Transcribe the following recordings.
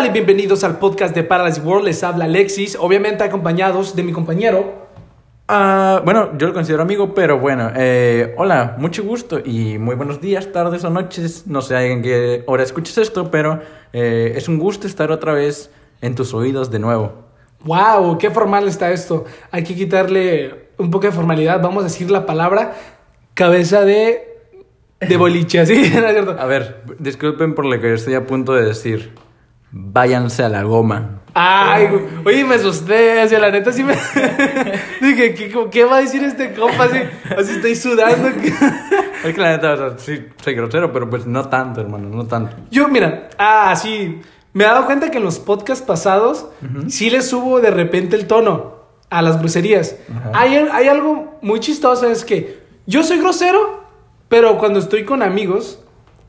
tal y bienvenidos al podcast de Paralysis World? Les habla Alexis, obviamente acompañados de mi compañero. Ah, bueno, yo lo considero amigo, pero bueno, eh, hola, mucho gusto y muy buenos días, tardes o noches. No sé en qué hora escuches esto, pero eh, es un gusto estar otra vez en tus oídos de nuevo. ¡Wow! ¡Qué formal está esto! Hay que quitarle un poco de formalidad. Vamos a decir la palabra cabeza de. de boliche, ¿sí? ¿No es cierto? A ver, disculpen por lo que estoy a punto de decir. Váyanse a la goma. Ay, güey. oye, me asusté, así, la neta sí me... Dije, ¿qué, qué va a decir este compa? Así, así estoy sudando. Es que la neta, o sea, sí, soy grosero, pero pues no tanto, hermano, no tanto. Yo, mira, ah, sí, me he dado cuenta que en los podcasts pasados sí le subo de repente el tono a las groserías. Hay, hay algo muy chistoso, es que yo soy grosero, pero cuando estoy con amigos,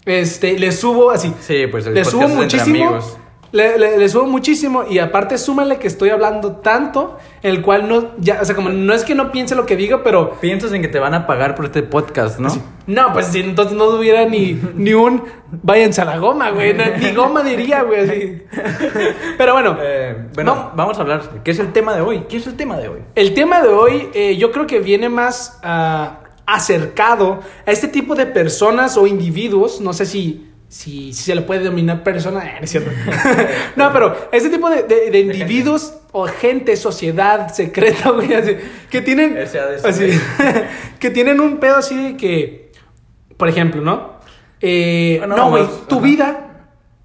este, le subo así. Sí, pues el le subo muchísimo. amigos. Le, le- le subo muchísimo y aparte súmale que estoy hablando tanto, el cual no, ya, o sea, como no es que no piense lo que digo, pero Piensas en que te van a pagar por este podcast, ¿no? no, pues si entonces no hubiera ni, ni un váyanse a la goma, güey, no, ni goma diría, güey, así. Pero bueno, Eh, bueno, No. vamos a hablar. ¿Qué es el tema de hoy? ¿Qué es el tema de hoy? El tema de hoy eh, yo creo que viene más ah, acercado a este tipo de personas o individuos, no sé si, si, si se le puede denominar persona, eh, no es cierto. no, pero este tipo de, de- de individuos o gente, sociedad secreta, güey, así, que tienen, así, que tienen un pedo así de que, por ejemplo, ¿no? Eh, no, güey, tu ajá. vida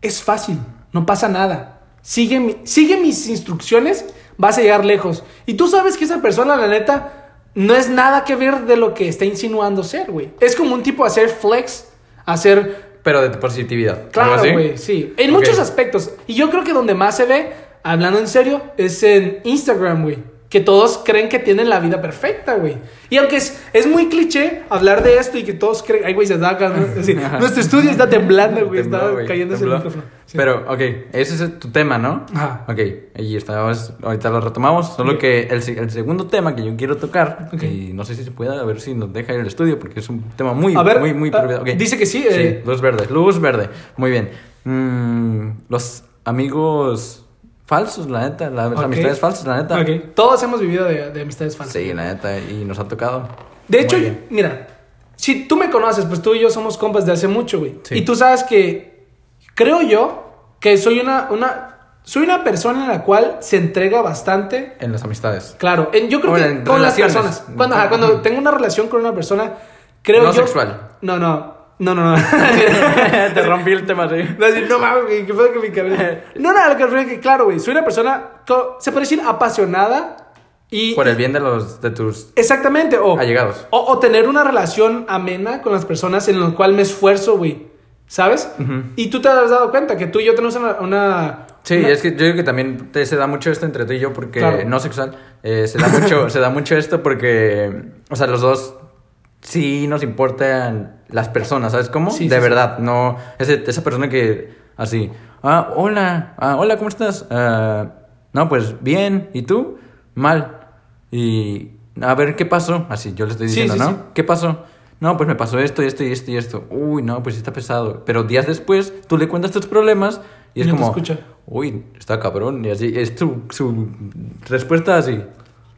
es fácil, no pasa nada. Sigue, mi- sigue mis instrucciones, vas a llegar lejos. Y tú sabes que esa persona, la neta, no es nada que ver de lo que está insinuando ser, güey. Es como un tipo hacer flex, hacer... Pero de tu positividad. ¿algo Claro, güey, sí. En muchos aspectos. Y yo creo que donde más se ve, hablando en serio, es en Instagram, güey. Que todos creen que tienen la vida perfecta, güey. Y aunque es, es muy cliché hablar de esto y que todos creen, ay, güey, se da acá, ¿no? Así, Nuestro estudio está temblando, güey. Tembló, Está güey, cayéndose el tembló. micrófono. Sí. Pero, ok, ese es tu tema, ¿no? Ajá. Ok, ahí estamos, ahorita lo retomamos, solo que el, el segundo tema que yo quiero tocar, y no sé si se puede, a ver si nos deja ir el estudio, porque es un tema muy, A ver, muy, muy ah, privado. Ok. dice que sí, Sí, eh. luz verde, luz verde, muy bien. Mm, los amigos falsos, la neta, las Ok. amistades falsas, la neta. Todos hemos vivido de, de amistades falsas. Sí, la neta, y nos ha tocado. De hecho, mira, si tú me conoces, pues tú y yo somos compas de hace mucho, güey. Sí. Y tú sabes que creo yo que soy una, una, soy una persona en la cual se entrega bastante. En las amistades. Claro, en- yo creo que en con las personas. Cuando, ajá, cuando tengo una relación con una persona, creo No yo. sexual. No, no. No, no, no. Te rompí el tema, sí. No, así, no mames, qué fue que mi cabeza. No, no, lo que refiero es que, claro, güey, soy una persona, se puede decir apasionada y. Por el bien de los de tus Exactamente, o. allegados. O, o tener una relación amena con las personas en la cual me esfuerzo, güey. ¿Sabes? Y tú te has dado cuenta que tú y yo tenemos una. una- Sí, una- es que yo creo que también te- se da mucho esto entre tú y yo porque Claro. no sexual. eh, se da mucho, se da mucho esto porque, o sea, los dos sí nos importan las personas, ¿sabes cómo? Sí, de sí, verdad, no ese- esa persona que así, ah, hola, ah, hola, ¿cómo estás? Ah, no, pues bien, ¿y tú? Mal. Y a ver, ¿qué pasó? Así, yo le estoy diciendo, ¿no? sí. ¿Qué pasó? No, pues me pasó esto y esto y esto y esto. Uy, no, pues está pesado. Pero días después, tú le cuentas tus problemas y es no como, escucha. uy, está cabrón. Y así, es su, su respuesta así.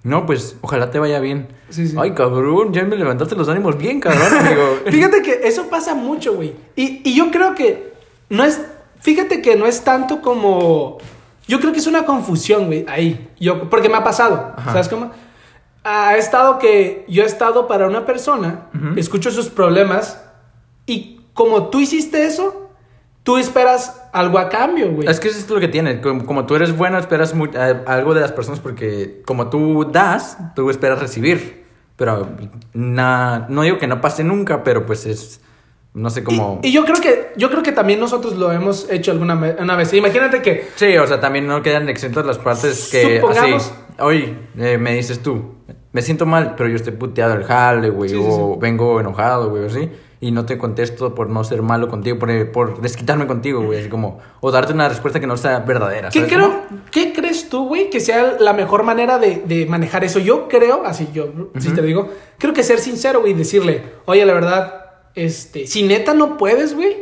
No, pues ojalá te vaya bien. Sí, sí. Ay, cabrón, ya me levantaste los ánimos bien, cabrón, amigo. Fíjate que eso pasa mucho, güey. Y, y yo creo que no es. Fíjate que no es tanto como. Yo creo que es una confusión, güey, ahí. Yo, porque me ha pasado. Ajá. ¿Sabes cómo? Ha estado que yo he estado para una persona, Ujú. escucho sus problemas y como tú hiciste eso, tú esperas algo a cambio, güey. Es que eso es lo que tiene. Como, como tú eres bueno, esperas mu- eh, algo de las personas porque como tú das, tú esperas recibir. Pero na- no digo que no pase nunca, pero pues es, no sé cómo... Y, y yo creo que yo creo que también nosotros lo hemos hecho alguna una vez. Imagínate que Sí, o sea, también no quedan exentas las partes que Supongamos- así, oye, eh, me dices tú, me siento mal, pero yo estoy puteado al jale, güey, Sí, sí, o sí. vengo enojado, güey, o así, y no te contesto por no ser malo contigo, por, por desquitarme contigo, güey, así como, o darte una respuesta que no sea verdadera, ¿Qué, ¿sabes creo, cómo? ¿Qué crees tú, güey, que sea la mejor manera de, de manejar eso? Yo creo, así yo, si te digo, creo que ser sincero, güey, decirle, oye, la verdad, este, si neta no puedes, güey,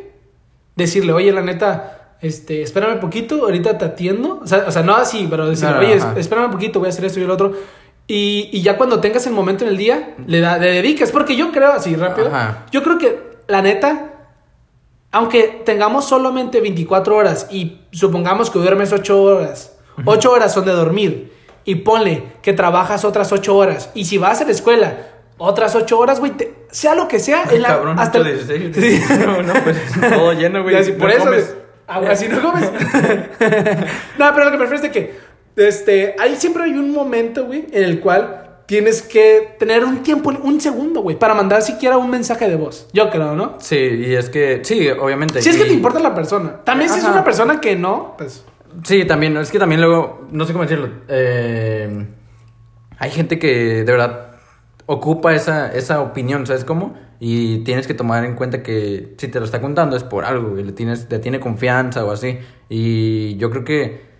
decirle, oye, la neta, este, espérame poquito, ahorita te atiendo. O sea, o sea no así, pero decir, No, no, oye, ajá. espérame poquito, voy a hacer esto y el otro. Y, y ya cuando tengas el momento en el día, le, da, le dedicas. Porque yo creo, así rápido, Ajá. yo creo que, la neta, aunque tengamos solamente 24 horas y supongamos que duermes 8 horas, 8 horas son de dormir y ponle que trabajas otras 8 horas y si vas a la escuela otras 8 horas, güey, te- sea lo que sea, en la- Cabrón, hasta el- 16. Sí. No, no, pues todo lleno, güey. Y así, por No eso, comes. agua, así no comes. no, pero lo que me refiero es de que, este, hay siempre hay un momento, güey, en el cual tienes que tener un tiempo, un segundo, güey, para mandar siquiera un mensaje de voz. Yo creo, ¿no? Sí, y es que, sí, obviamente. Si es que te importa la persona. También si es una persona que no, pues... Sí, también, es que también luego, no sé cómo decirlo, eh, hay gente que de verdad ocupa esa, esa opinión, ¿sabes cómo? Y tienes que tomar en cuenta que si te lo está contando es por algo, güey, le tienes, te tiene confianza o así. Y yo creo que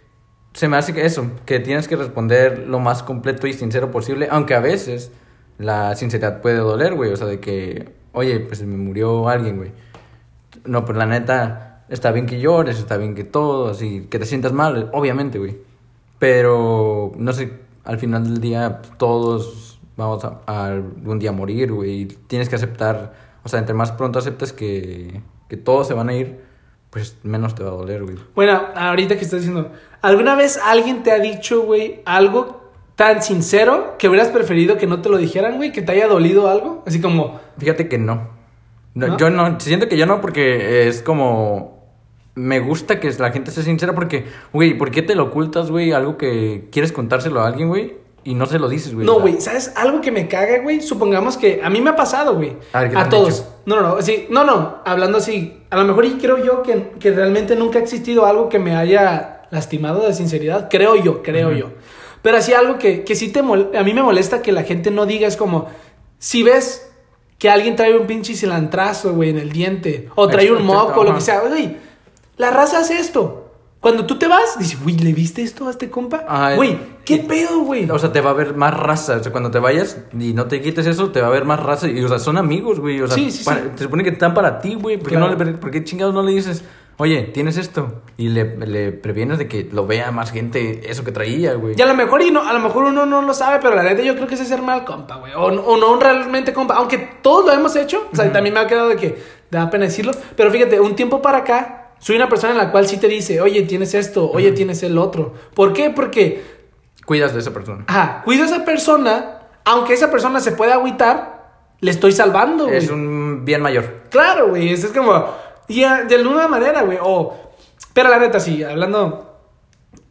se me hace que eso, que tienes que responder lo más completo y sincero posible, aunque a veces la sinceridad puede doler, güey, o sea, de que, oye, pues me murió alguien, güey. No, pues la neta, está bien que llores, está bien que todo, así, que te sientas mal, obviamente, güey. Pero, no sé, al final del día todos vamos a, a algún día morir, güey. y Tienes que aceptar, o sea, entre más pronto aceptes que, que todos se van a ir, pues menos te va a doler, güey. Bueno, ahorita que estás diciendo, ¿alguna vez alguien te ha dicho, güey, algo tan sincero que hubieras preferido que no te lo dijeran, güey? ¿Que te haya dolido algo? Así como, Fíjate que no. No, ¿No? Yo no, siento que yo no porque es como... Me gusta que la gente sea sincera porque, güey, ¿por qué te lo ocultas, güey? Algo que quieres contárselo a alguien, güey, y no se lo dices, güey. no, güey, ¿sabes? Algo que me caga, güey. Supongamos que a mí me ha pasado, güey. A ver, ¿qué te A han todos. No, no, no. Sí, no, no. Hablando así. A lo mejor y creo yo que, que realmente nunca ha existido algo que me haya lastimado de sinceridad. Creo yo, creo yo. Pero así algo que, que sí te a mí me molesta que la gente no diga es como, si ves que alguien trae un pinche cilantrazo, güey, en el diente, o trae un moco, o lo ajá. que sea, güey, la raza hace esto. Cuando tú te vas, dices, güey, ¿le viste esto a este compa? Ajá, Güey, ¿qué pedo, güey? O sea, te va a ver más raza. O sea, cuando te vayas y no te quites eso, te va a ver más raza. Y, o sea, son amigos, güey. O sea, Sí, sí, para- sí. se supone que están para ti, güey. ¿Por, Claro. no le- por qué chingados no le dices, oye, tienes esto? Y le, le previenes de que lo vea más gente eso que traía, güey. Y a lo mejor, y no, a lo mejor uno no lo sabe, pero la neta yo creo que es ser mal compa, güey. O, o no realmente compa. Aunque todos lo hemos hecho. O sea, también me ha quedado de que da pena decirlo. Pero fíjate, un tiempo para acá, soy una persona en la cual sí te dice, oye, tienes esto, oye, tienes el otro. ¿Por qué? Porque, Cuidas de esa persona. ajá, cuido a esa persona, aunque esa persona se pueda agüitar, le estoy salvando, güey. Es un bien mayor. Claro, güey. Eso es como. Y de alguna manera, güey. O. Pero la neta, sí, hablando.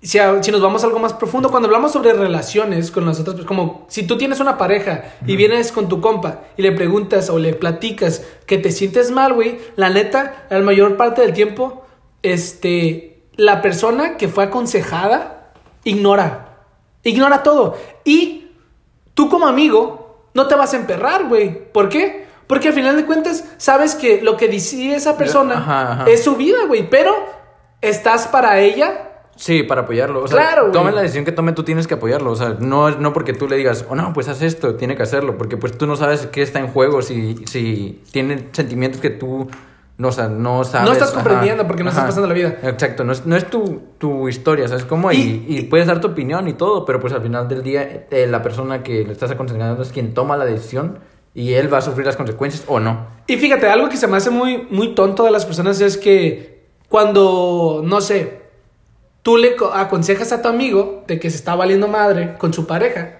Si, a- si nos vamos a algo más profundo, cuando hablamos sobre relaciones con las otras personas, como si tú tienes una pareja y vienes con tu compa y le preguntas o le platicas que te sientes mal, güey, la neta, la mayor parte del tiempo, este, la persona que fue aconsejada ignora, ignora todo. Y tú como amigo no te vas a emperrar, güey. ¿Por qué? Porque al final de cuentas sabes que lo que decide esa persona Ajá, ajá. es su vida, güey. Pero estás para ella. Sí, para apoyarlo. O sea, Claro, la decisión que tome, tú tienes que apoyarlo. O sea, no, no porque tú le digas, oh no, pues haz esto, tiene que hacerlo. Porque pues tú no sabes qué está en juego, si, si tiene sentimientos que tú no, o sea, no sabes. No estás Ajá, comprendiendo porque no estás ajá. pasando la vida. Exacto, no es, no es tu, tu historia, ¿sabes cómo? Y, Y- y puedes dar tu opinión y todo, pero pues al final del día eh, la persona que le estás aconsejando es quien toma la decisión y él va a sufrir las consecuencias o no. Y fíjate, algo que se me hace muy, muy tonto de las personas es que cuando, no sé, tú le co- aconsejas a tu amigo de que se está valiendo madre con su pareja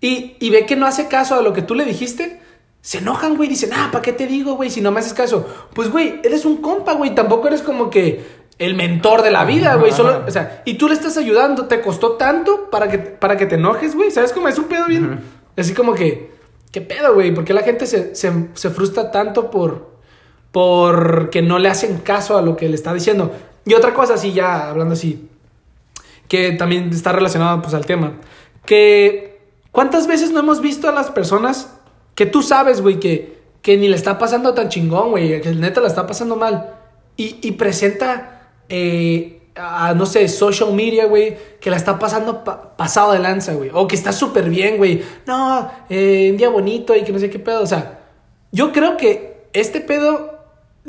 y, y ve que no hace caso a lo que tú le dijiste, se enojan, güey, dicen, ah, ¿para qué te digo, güey, si no me haces caso? Pues, güey, eres un compa, güey, tampoco eres como que el mentor de la vida, güey, solo, o sea, y tú le estás ayudando, te costó tanto para que, para que te enojes, güey, ¿sabes cómo es un pedo bien? Así como que, ¿qué pedo, güey? ¿Por qué la gente se, se, se frustra tanto por, porque no le hacen caso a lo que le está diciendo? Y otra cosa, así ya hablando así, que también está relacionado pues al tema, que ¿cuántas veces no hemos visto a las personas que tú sabes, güey, que, que ni le está pasando tan chingón, güey, que neta la está pasando mal y, y presenta eh, a, no sé, social media, güey, que la está pasando pa- pasado de lanza, güey, o que está súper bien, güey, no, eh, un día bonito y que no sé qué pedo, o sea, yo creo que este pedo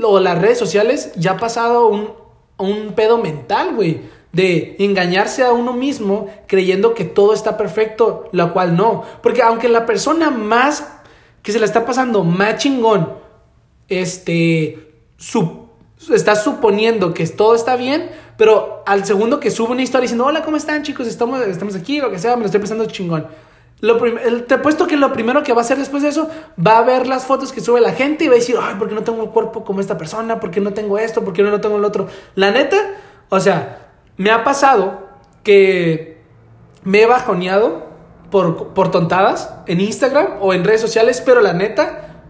o las redes sociales ya ha pasado un, un pedo mental, güey. De engañarse a uno mismo creyendo que todo está perfecto, lo cual no. Porque aunque la persona más que se la está pasando más chingón, este, su, está suponiendo que todo está bien, pero al segundo que sube una historia diciendo, hola, ¿cómo están chicos? Estamos, estamos aquí, lo que sea, me lo estoy pasando chingón. Lo te apuesto que lo primero que va a hacer después de eso va a ver las fotos que sube la gente y va a decir, ay, ¿por qué no tengo el cuerpo como esta persona? ¿Por qué no tengo esto? ¿Por qué no tengo el otro? La neta, o sea, me ha pasado que me he bajoneado por, por tontadas en Instagram o en redes sociales, pero la neta,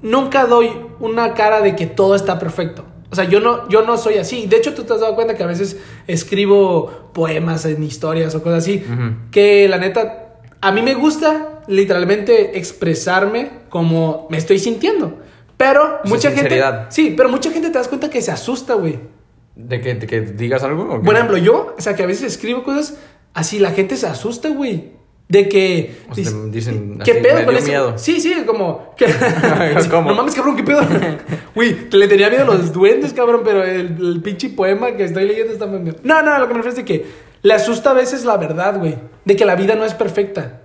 nunca doy una cara de que todo está perfecto. O sea, yo no, yo no soy así. De hecho, tú te has dado cuenta que a veces escribo poemas en historias o cosas así. Que la neta, a mí me gusta literalmente expresarme como me estoy sintiendo. Pero sea, mucha gente... Sí, pero mucha gente te das cuenta que se asusta, güey. ¿De que, de que digas algo? o qué? Por ejemplo, yo, o sea, que a veces escribo cosas así, la gente se asusta, güey. De que. O sea, dice- dicen ¿Qué así, pedo con eso? miedo. Sí, sí, como. que- ¿Cómo? No mames, cabrón, ¿qué pedo? Güey, le tenía miedo a los duendes, cabrón, pero el, el pinche poema que estoy leyendo está muy miedo. No, no, lo que me refiero es de que le asusta a veces la verdad, güey. De que la vida no es perfecta.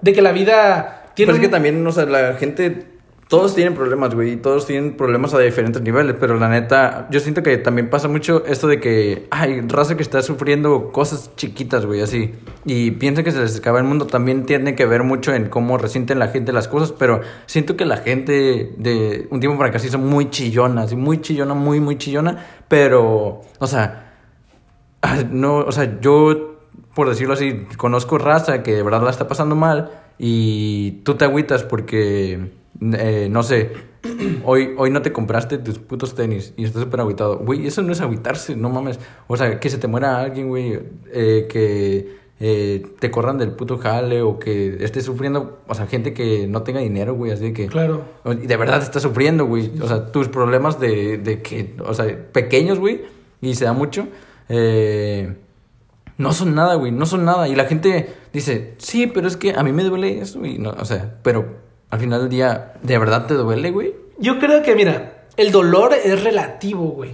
De que la vida tiene. Pero es que también, o sea, la gente, todos tienen problemas, güey, todos tienen problemas a diferentes niveles, pero la neta, yo siento que también pasa mucho esto de que, ay, raza que está sufriendo cosas chiquitas, güey, así, y piensa que se les acaba el mundo, también tiene que ver mucho en cómo resienten la gente las cosas, pero siento que la gente de un tiempo para acá se hizo muy chillona, así, muy chillona, muy, muy chillona, pero, o sea, no, o sea, yo, por decirlo así, conozco raza que de verdad la está pasando mal y tú te agüitas porque, eh, no sé, hoy, hoy no te compraste tus putos tenis y estás súper agüitado. Güey, eso no es agüitarse, no mames. O sea, que se te muera alguien, güey, eh, que eh, te corran del puto jale o que estés sufriendo, o sea, gente que no tenga dinero, güey, así que... Claro. Y de verdad está sufriendo, güey. O sea, tus problemas de, de que, o sea, pequeños, güey, y se da mucho, eh, no son nada, güey, no son nada. Y la gente dice, sí, pero es que a mí me duele eso, y no, o sea, pero al final del día, ¿de verdad te duele, güey? Yo creo que, mira, el dolor es relativo, güey.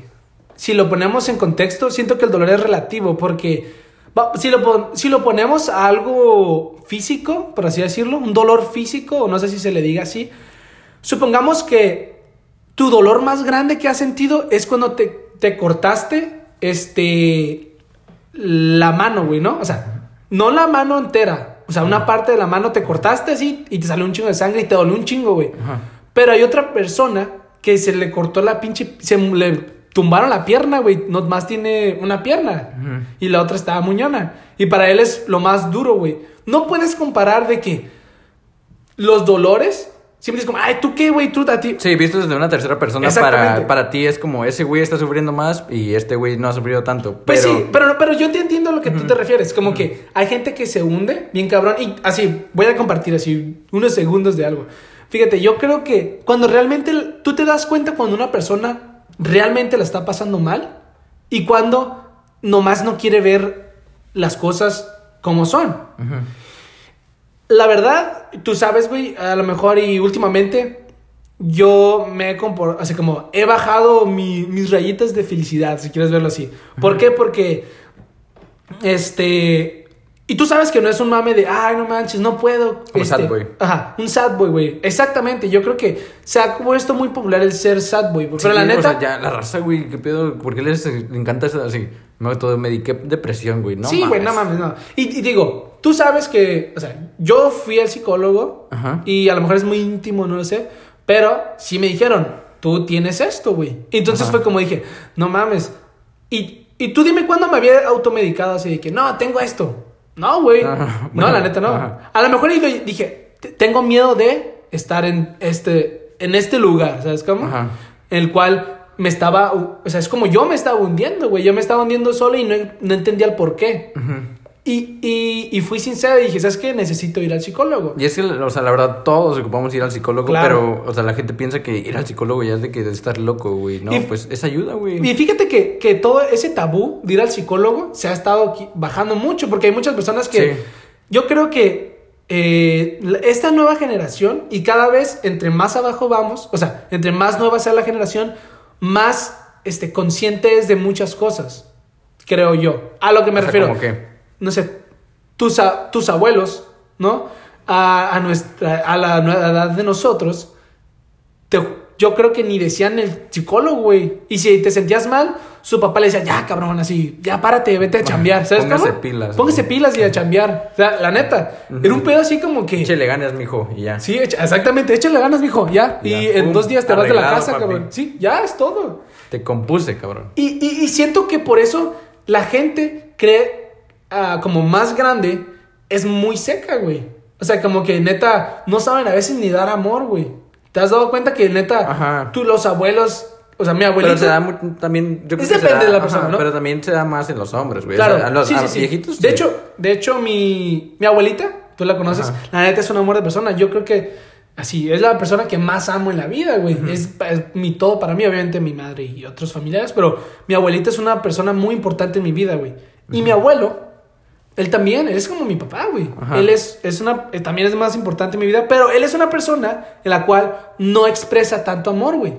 Si lo ponemos en contexto, siento que el dolor es relativo porque si, lo si lo ponemos a algo físico, por así decirlo, un dolor físico, o no sé si se le diga así, supongamos que tu dolor más grande que has sentido es cuando te, te cortaste este, la mano, güey, ¿no? O sea, no la mano entera, o sea, una parte de la mano te cortaste así y te salió un chingo de sangre y te dolió un chingo, güey. Ajá. Pero hay otra persona que se le cortó la pinche. Se le tumbaron la pierna, güey. No más tiene una pierna. Y la otra estaba muñona. Y para él es lo más duro, güey. No puedes comparar de que los dolores. Siempre es como, ay, ¿tú qué, güey? Tú a ti. Sí, visto desde una tercera persona, para, para ti es como, ese güey está sufriendo más y este güey no ha sufrido tanto. Pues pero... sí, pero, pero yo te entiendo a lo que tú te refieres. Como que hay gente que se hunde, bien cabrón. Y así, voy a compartir así unos segundos de algo. Fíjate, yo creo que cuando realmente tú te das cuenta cuando una persona realmente la está pasando mal y cuando nomás no quiere ver las cosas como son. Ujú. La verdad, tú sabes, güey, a lo mejor y últimamente yo me he compor- así como he bajado mi- mis rayitas de felicidad, si quieres verlo así. ¿Por qué? Porque este y tú sabes que no es un mame de, ay, no manches, no puedo. Como este, sad boy. Ajá, un sad boy, güey. Exactamente, yo creo que se ha puesto muy popular el ser sad boy. Sí, Pero la o neta, sea, ya la raza, güey, ¿qué pedo? ¿Por qué les encanta eso así? Me todo mediqué depresión, güey, no sí, güey, no mames, no. Y, y digo, tú sabes que, o sea, yo fui al psicólogo Ajá. y a lo mejor es muy íntimo, no lo sé, pero sí me dijeron, tú tienes esto, güey. Entonces Ajá. fue como dije, no mames. Y, y tú dime cuándo me había automedicado así de que, no, tengo esto. No, güey. No, la neta no. ajá. A lo mejor dije, dije, "Te- tengo miedo de estar en este, en este lugar, ¿sabes cómo? Ajá. En el cual me estaba, o sea, es como yo me estaba hundiendo, güey. Yo me estaba hundiendo solo y no, no entendía el por qué. Y, y, y fui sincero y dije, ¿sabes qué? Necesito ir al psicólogo. Y es que, o sea, la verdad, todos ocupamos ir al psicólogo, Claro. pero, o sea, la gente piensa que ir al psicólogo ya es de que de estar loco, güey. No, Y- pues es ayuda, güey. Y fíjate que, que todo ese tabú de ir al psicólogo se ha estado bajando mucho porque hay muchas personas que Sí. yo creo que eh, esta nueva generación y cada vez entre más abajo vamos, o sea, entre más nueva sea la generación, más este, conscientes de muchas cosas, creo yo. A lo que me O sea, refiero. ¿cómo qué? No sé, tus, a- tus abuelos, ¿no? A, a nuestra, a la nueva edad de nosotros, te- yo creo que ni decían el psicólogo, güey. Y si te sentías mal, su papá le decía, ya, cabrón, así, ya párate, vete a chambear. ¿Sabes póngase pilas, Póngase güey. pilas y a chambear. O sea, la neta, era un pedo así como que... Échale ganas, mijo, y ya. Sí, echa- exactamente, échale ganas, mijo, ya. Ya, Y en pum, dos días te vas de la casa, papi. cabrón. Sí, ya es todo. Te compuse, cabrón. Y, y- y siento que por eso la gente cree ah, como más grande es muy seca, güey. O sea, como que neta no saben a veces ni dar amor, güey. ¿Te has dado cuenta que neta Ajá. tú los abuelos, o sea, mi abuelito Pero se da también. Yo creo se depende da- de la persona, ¿no? Pero también se da más en los hombres, güey. Claro, O sea, a los sí, a sí, los sí. viejitos. De hecho, de hecho mi, mi abuelita, tú la conoces, Ajá. la neta es un amor de persona. Yo creo que así es la persona que más amo en la vida, güey. es, es mi todo para mí, obviamente mi madre y otros familiares, pero mi abuelita es una persona muy importante en mi vida, güey. Y mi abuelo, él también, él es como mi papá, güey. Ajá. Él es, es una, eh, también es más importante en mi vida, pero él es una persona en la cual no expresa tanto amor, güey.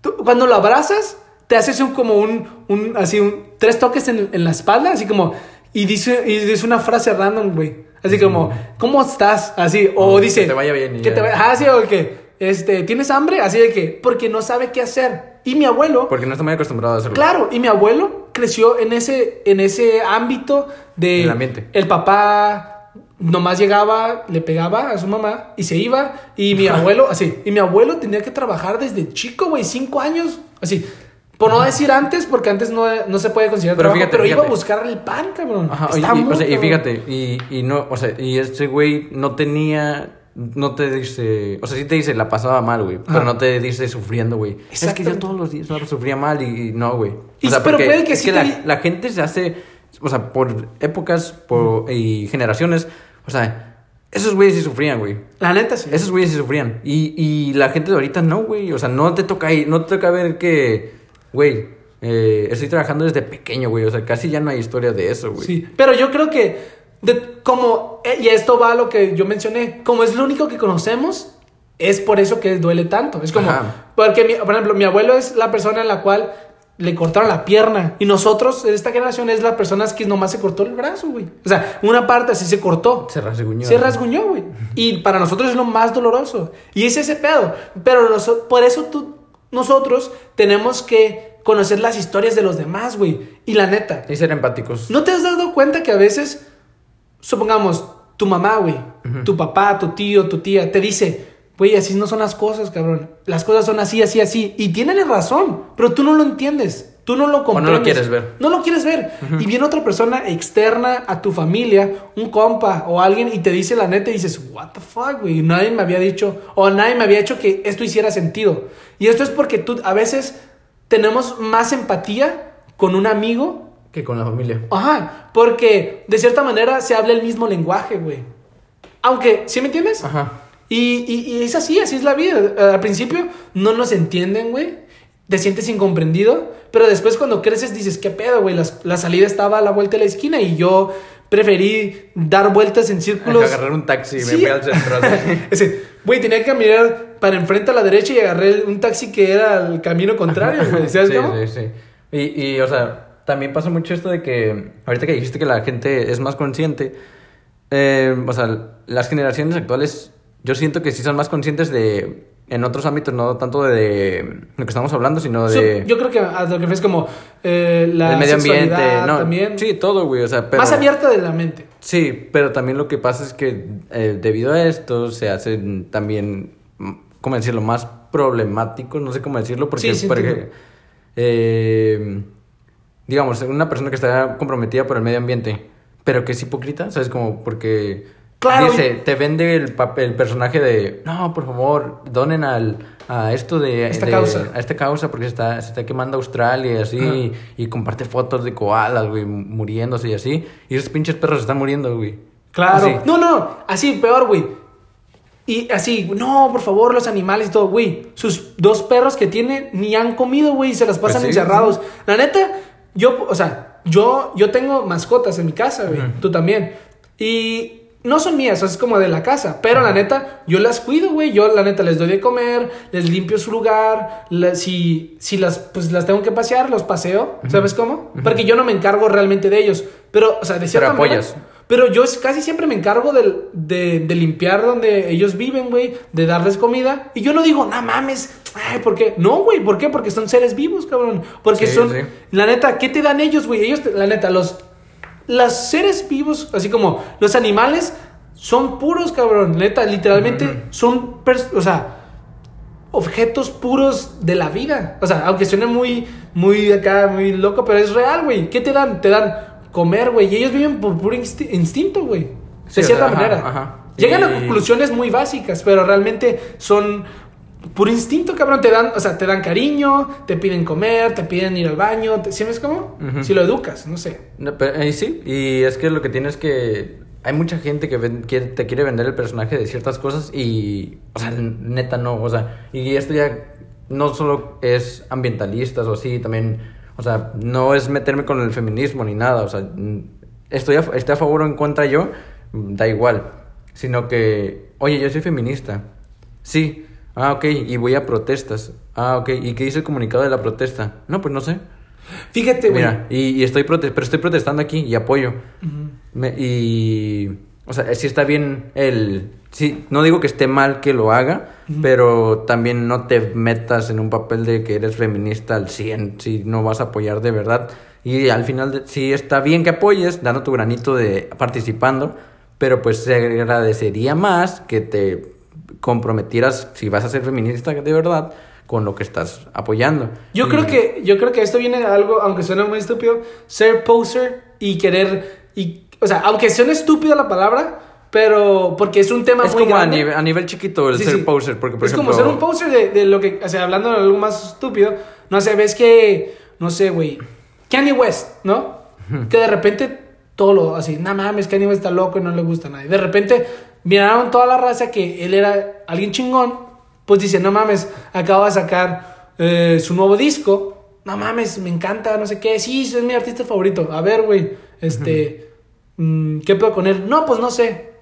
Tú, cuando lo abrazas, te haces un, como un, un, así, un, tres toques en, en la espalda, así como, y dice, y dice una frase random, güey. Así como, ¿cómo estás? Así, o dice, que te vaya bien Que te vaya, ah, sí, o que, este, ¿tienes hambre? Así de que, porque no sabe qué hacer. Y mi abuelo, Porque no está muy acostumbrado a hacerlo. Claro, y mi abuelo creció en ese, en ese ámbito de... El ambiente. El papá nomás llegaba, le pegaba a su mamá y se iba. Y mi abuelo, así. Y mi abuelo tenía que trabajar desde chico, güey, cinco años. Así. Por no decir antes, porque antes no, no se puede considerar Pero trabajo, fíjate, pero iba a buscar el pan, cabrón. Ajá, y, muy o sea, y fíjate, y, y no, o sea, y este güey no tenía, no te dice, o sea, sí te dice, la pasaba mal, güey, pero no te dice sufriendo, güey. Es que yo todos los días sufría mal y, y no, güey. Y- O sea, pero puede que es sí que te la, la gente se hace, o sea, por épocas por, y generaciones, o sea, esos güeyes sí sufrían, güey. La neta, sí. Esos güeyes sí sufrían. Y, y la gente de ahorita no, güey. O sea, no te toca ahí, no te toca ver que, güey, eh, estoy trabajando desde pequeño, güey. O sea, casi ya no hay historia de eso, güey. Sí, pero yo creo que de- como, eh, y esto va a lo que yo mencioné, como es lo único que conocemos, es por eso que duele tanto. Es como, Ajá. porque, mi- por ejemplo, mi abuelo es la persona en la cual le cortaron la pierna y nosotros, esta generación, es la persona que nomás se cortó el brazo, güey. O sea, una parte así se cortó. Se rasguñó. Se rasguñó, güey. Y para nosotros es lo más doloroso. Y es ese pedo. Pero noso- por eso tú, nosotros tenemos que conocer las historias de los demás, güey. Y la neta, Y ser empáticos. ¿No te has dado cuenta que a veces, supongamos, tu mamá, güey, tu papá, tu tío, tu tía, te dice, güey, así no son las cosas, cabrón. Las cosas son así, así, así. Y tienen razón, pero tú no lo entiendes. Tú no lo no comprendes. lo quieres ver. No lo quieres ver. Y viene otra persona externa a tu familia, un compa o alguien, y te dice la neta y dices, what the fuck, güey. Nadie me había dicho, o nadie me había hecho que esto hiciera sentido. Y esto es porque tú a veces tenemos más empatía con un amigo Que con la familia. Ajá, porque de cierta manera se habla el mismo lenguaje, güey. Aunque, ¿sí me entiendes? Ajá. Y, y- y es así, así es la vida. Al principio no nos entienden, güey. Te sientes incomprendido. Pero después cuando creces dices, ¿qué pedo, güey? Las- La, salida estaba a la vuelta de la esquina y yo preferí dar vueltas en círculos. Agarrar un taxi y Sí. me fui al centro. así. Ese, güey, tenía que caminar para enfrente a la derecha y agarré un taxi que era el camino contrario, güey. ¿Sabes sí, cómo? sí, sí. Y, y, o sea, también pasa mucho esto de que, ahorita que dijiste que la gente es más consciente, eh, o sea, las generaciones actuales, yo siento que sí son más conscientes de, en otros ámbitos, no tanto de, lo que estamos hablando, sino de... So, yo creo que a lo que es como eh, la el medio ambiente, no, también. sí, todo, güey, o sea, pero... Más abierta de la mente. Sí, pero también lo que pasa es que eh, debido a esto se hacen también, ¿cómo decirlo?, más problemáticos, no sé cómo decirlo, porque, Sí, sí, porque, eh, digamos, una persona que está comprometida por el medio ambiente, pero que es hipócrita, ¿sabes? Como porque Claro, dice, te vende el, papel, el personaje de, no, por favor, donen al, a esto de... Esta de- causa. A esta causa porque se está, se está quemando Australia y así, y comparte fotos de koalas, güey, muriéndose y así, y esos pinches perros están muriendo, güey. Claro. Así. No, no, así, peor, güey. Y así, no, por favor, los animales y todo, güey. Sus dos perros que tiene ni han comido, güey, y se las pasan Pues sí, encerrados. La neta, yo, o sea, yo, yo tengo mascotas en mi casa, güey. Ujú. Tú también. Y no son mías, es como de la casa. Pero la neta, yo las cuido, güey. Yo la neta les doy de comer, les limpio su lugar. la- si, si las, pues, las tengo que pasear, los paseo. ¿Sabes cómo? Porque yo no me encargo realmente de ellos. Pero, o sea, de cierta manera. apoyas. Pero yo casi siempre me encargo de, de limpiar donde ellos viven, güey. De darles comida. Y yo no digo, no mames. Ay, ¿por qué? No, güey. ¿Por qué? Porque son seres vivos, cabrón. Porque Sí, son. sí. La neta, ¿qué te dan ellos, güey? Ellos, te- la neta, los. Los seres vivos, así como los animales, son puros, cabrón. Neta, literalmente son. O sea objetos puros de la vida. O sea, aunque suene muy, muy acá, muy loco, pero es real, güey. ¿Qué te dan? Te dan comer, güey. Y ellos viven por puro insti- instinto, güey. De Sí, cierta ajá, manera. ajá. Llegan a conclusiones muy básicas, pero realmente son puro instinto, cabrón. Te dan, o sea, te dan cariño, te piden comer, te piden ir al baño. Te, ¿Sí ves cómo? Si lo educas, no sé. No, pero, eh, sí, y es que lo que tienes que... Hay mucha gente que, ven- que te quiere vender el personaje de ciertas cosas y... O sea, neta no, o sea... Y esto ya no solo es ambientalistas o así, también... O sea, no es meterme con el feminismo ni nada, o sea... mm, Estoy a, estoy a favor o en contra yo, mm, da igual. Sino que, oye, yo soy feminista. Sí. Ah, ok, y voy a protestas. Ah, ok, ¿y qué dice el comunicado de la protesta? No, pues no sé. Fíjate, güey. Mira, y, y estoy prote- pero estoy protestando aquí y apoyo. Me- y, o sea, sí está bien el... Sí, no digo que esté mal que lo haga, pero también no te metas en un papel de que eres feminista al 100 si no vas a apoyar de verdad. Y al final, de- sí está bien que apoyes, dando tu granito de participando, pero pues se agradecería más que te comprometieras, si vas a ser feminista de verdad, con lo que estás apoyando. Yo creo que yo creo que esto viene de algo, aunque suene muy estúpido, ser poser y querer y o sea, aunque suene estúpida la palabra, pero porque es un tema Es muy como a grande. nivel, a nivel chiquito el Sí, ser sí. poser, porque por es ejemplo... como ser un poser de, de lo que, o sea, hablando de algo más estúpido, no sé, ves que no sé, güey, Kanye West, ¿no? Que de repente todo lo así, no mames, Kanye West está loco y no le gusta a nadie. De repente miraron toda la raza que él era alguien chingón, pues dice, no mames, acaba de sacar eh, su nuevo disco. No mames, me encanta, no sé qué. Sí, es mi artista favorito. A ver, güey, este, mm, ¿qué puedo con él? No, pues no sé.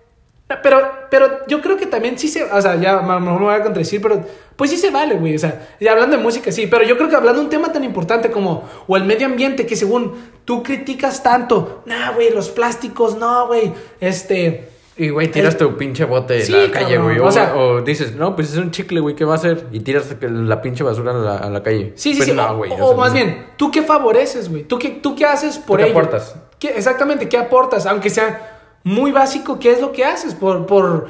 Pero, pero yo creo que también sí se, o sea, ya a lo mejor me voy a contradecir, pero pues sí se vale, güey. O sea, ya hablando de música, sí, pero yo creo que hablando de un tema tan importante como, o el medio ambiente, que según tú criticas tanto, nah, güey, los plásticos, no, güey, este, Y, güey, tiras tu pinche bote Sí, la calle, güey. o O, sea- o dices, no, pues es un chicle, güey, ¿qué va a hacer? Y tiras la pinche basura a la, a la calle. Sí, sí, Pues sí. no, o- güey, o, o sea, más no. bien, ¿tú qué favoreces, güey? ¿Tú qué, ¿Tú qué haces por qué ello? aportas? ¿Qué- exactamente, ¿qué aportas? Aunque sea muy básico, ¿qué es lo que haces por, por,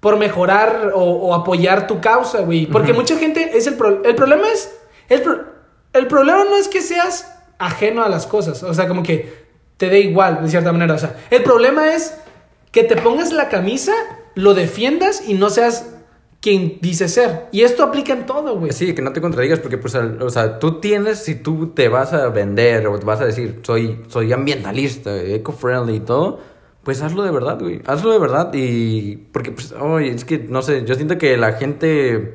por mejorar o, o apoyar tu causa, güey? Porque mucha gente es el, pro- el problema es... El, pro- el problema no es que seas ajeno a las cosas, o sea, como que te dé igual, de cierta manera. O sea, el problema es que te pongas la camisa, lo defiendas y no seas quien dice ser. Y esto aplica en todo, güey. Sí, que no te contradigas porque, pues, al- o sea, tú tienes, si tú te vas a vender o te vas a decir, soy, soy ambientalista, eco-friendly y todo, pues hazlo de verdad, güey. Hazlo de verdad y... Porque, pues, ay, es que, no sé, yo siento que la gente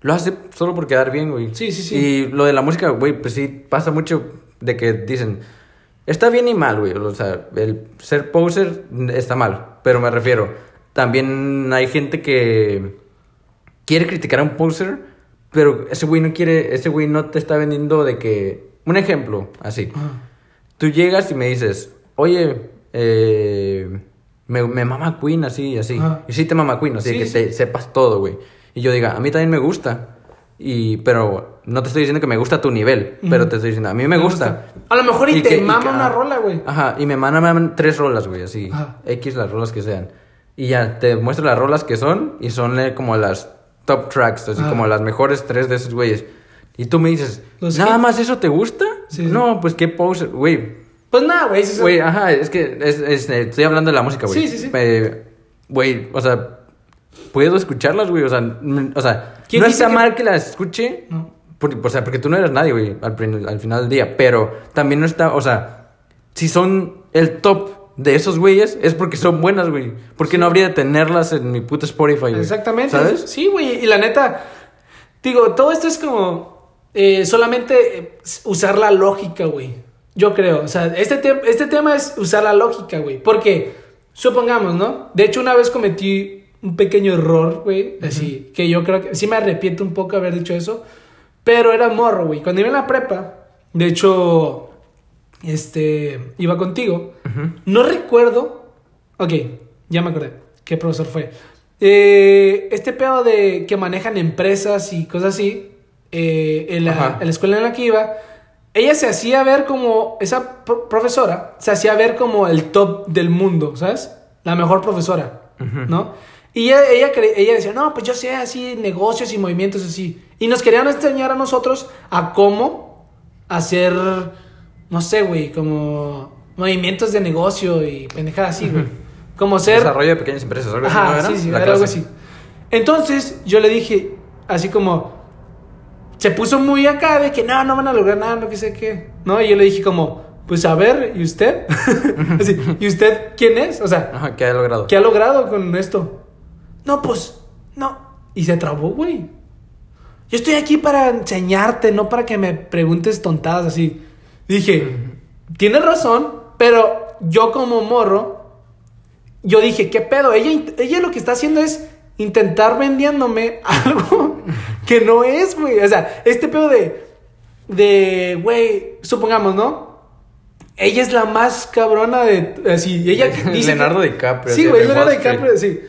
lo hace solo por quedar bien, güey. Sí, sí, sí. Y lo de la música, güey, pues sí, pasa mucho de que dicen, está bien y mal, güey. O sea, el ser poser está mal, pero me refiero, también hay gente que quiere criticar a un poser, pero ese güey no quiere, ese güey no te está vendiendo de que, un ejemplo, así. Tú llegas y me dices, oye, eh, me, me mama Queen así, así. Ajá. Y sí te mama Queen, así Sí, que sí. te sepas todo, güey. Y yo diga, a mí también me gusta. Y, pero no te estoy diciendo que me gusta tu nivel, pero te estoy diciendo, a mí me, gusta. A lo mejor y, Y te que- y mama que- una ah, rola, güey. Ajá, y me mandan tres rolas, güey, así. Ajá. X las rolas que sean. Y ya, te muestro las rolas que son y son eh, como las top tracks, así como las mejores tres de esos güeyes. Y tú me dices, Los ¿nada hits. más eso te gusta? Sí. No, pues qué poser, güey. Pues nada, güey. Güey, ajá, es que es, es, eh, estoy hablando de la música, güey. Sí, sí, sí. Eh, Güey, o sea, puedo escucharlas, güey, o sea, o sea, ¿Quién no está que- mal que las escuche, No. por- o sea, porque tú no eres nadie, güey, al, al final del día. Pero también no está, o sea, si son el top de esos güeyes, es porque son buenas, güey. Porque no habría de tenerlas en mi puto Spotify, güey. Exactamente. ¿Sabes? Sí, güey. Y la neta, digo, todo esto es como eh, solamente eh, usar la lógica, güey. Yo creo. O sea, este, te- este tema es usar la lógica, güey. Porque supongamos, ¿no? De hecho, una vez cometí un pequeño error, güey, así, que yo creo que sí me arrepiento un poco haber dicho eso, pero era morro, güey. Cuando iba en la prepa, de hecho, este, iba contigo, no recuerdo, ok, ya me acordé, ¿qué profesor fue? Eh, este pedo de que manejan empresas y cosas así, eh, en, la, Ajá. en la escuela en la que iba, ella se hacía ver como, esa pro- profesora, se hacía ver como el top del mundo, ¿sabes? La mejor profesora, ¿no? Y ella, ella, ella decía, no, pues yo sé así negocios y movimientos así. Y nos querían enseñar a nosotros a cómo hacer, no sé, güey, como movimientos de negocio y pendejadas así, güey. Como ser... Desarrollo de pequeñas empresas, algo así, sí, sí, era algo así. Entonces, yo le dije, así como, se puso muy acá de que no, no van a lograr nada, no que sé qué. No, y yo le dije como, pues a ver, ¿y usted? Así, ¿y usted quién es? O sea, Ajá, ¿qué ha logrado? ¿qué ha logrado con esto? No, pues, no. Y se trabó, güey. Yo estoy aquí para enseñarte, no para que me preguntes tontadas así. Dije, tienes razón, pero yo como morro, yo dije, ¿qué pedo? Ella, ella lo que está haciendo es intentar vendiéndome algo que no es, güey. O sea, este pedo de, de, güey, supongamos, ¿no? Ella es la más cabrona de, así, ella dice Leonardo DiCaprio, Sí, güey, Leonardo. DiCaprio, sí.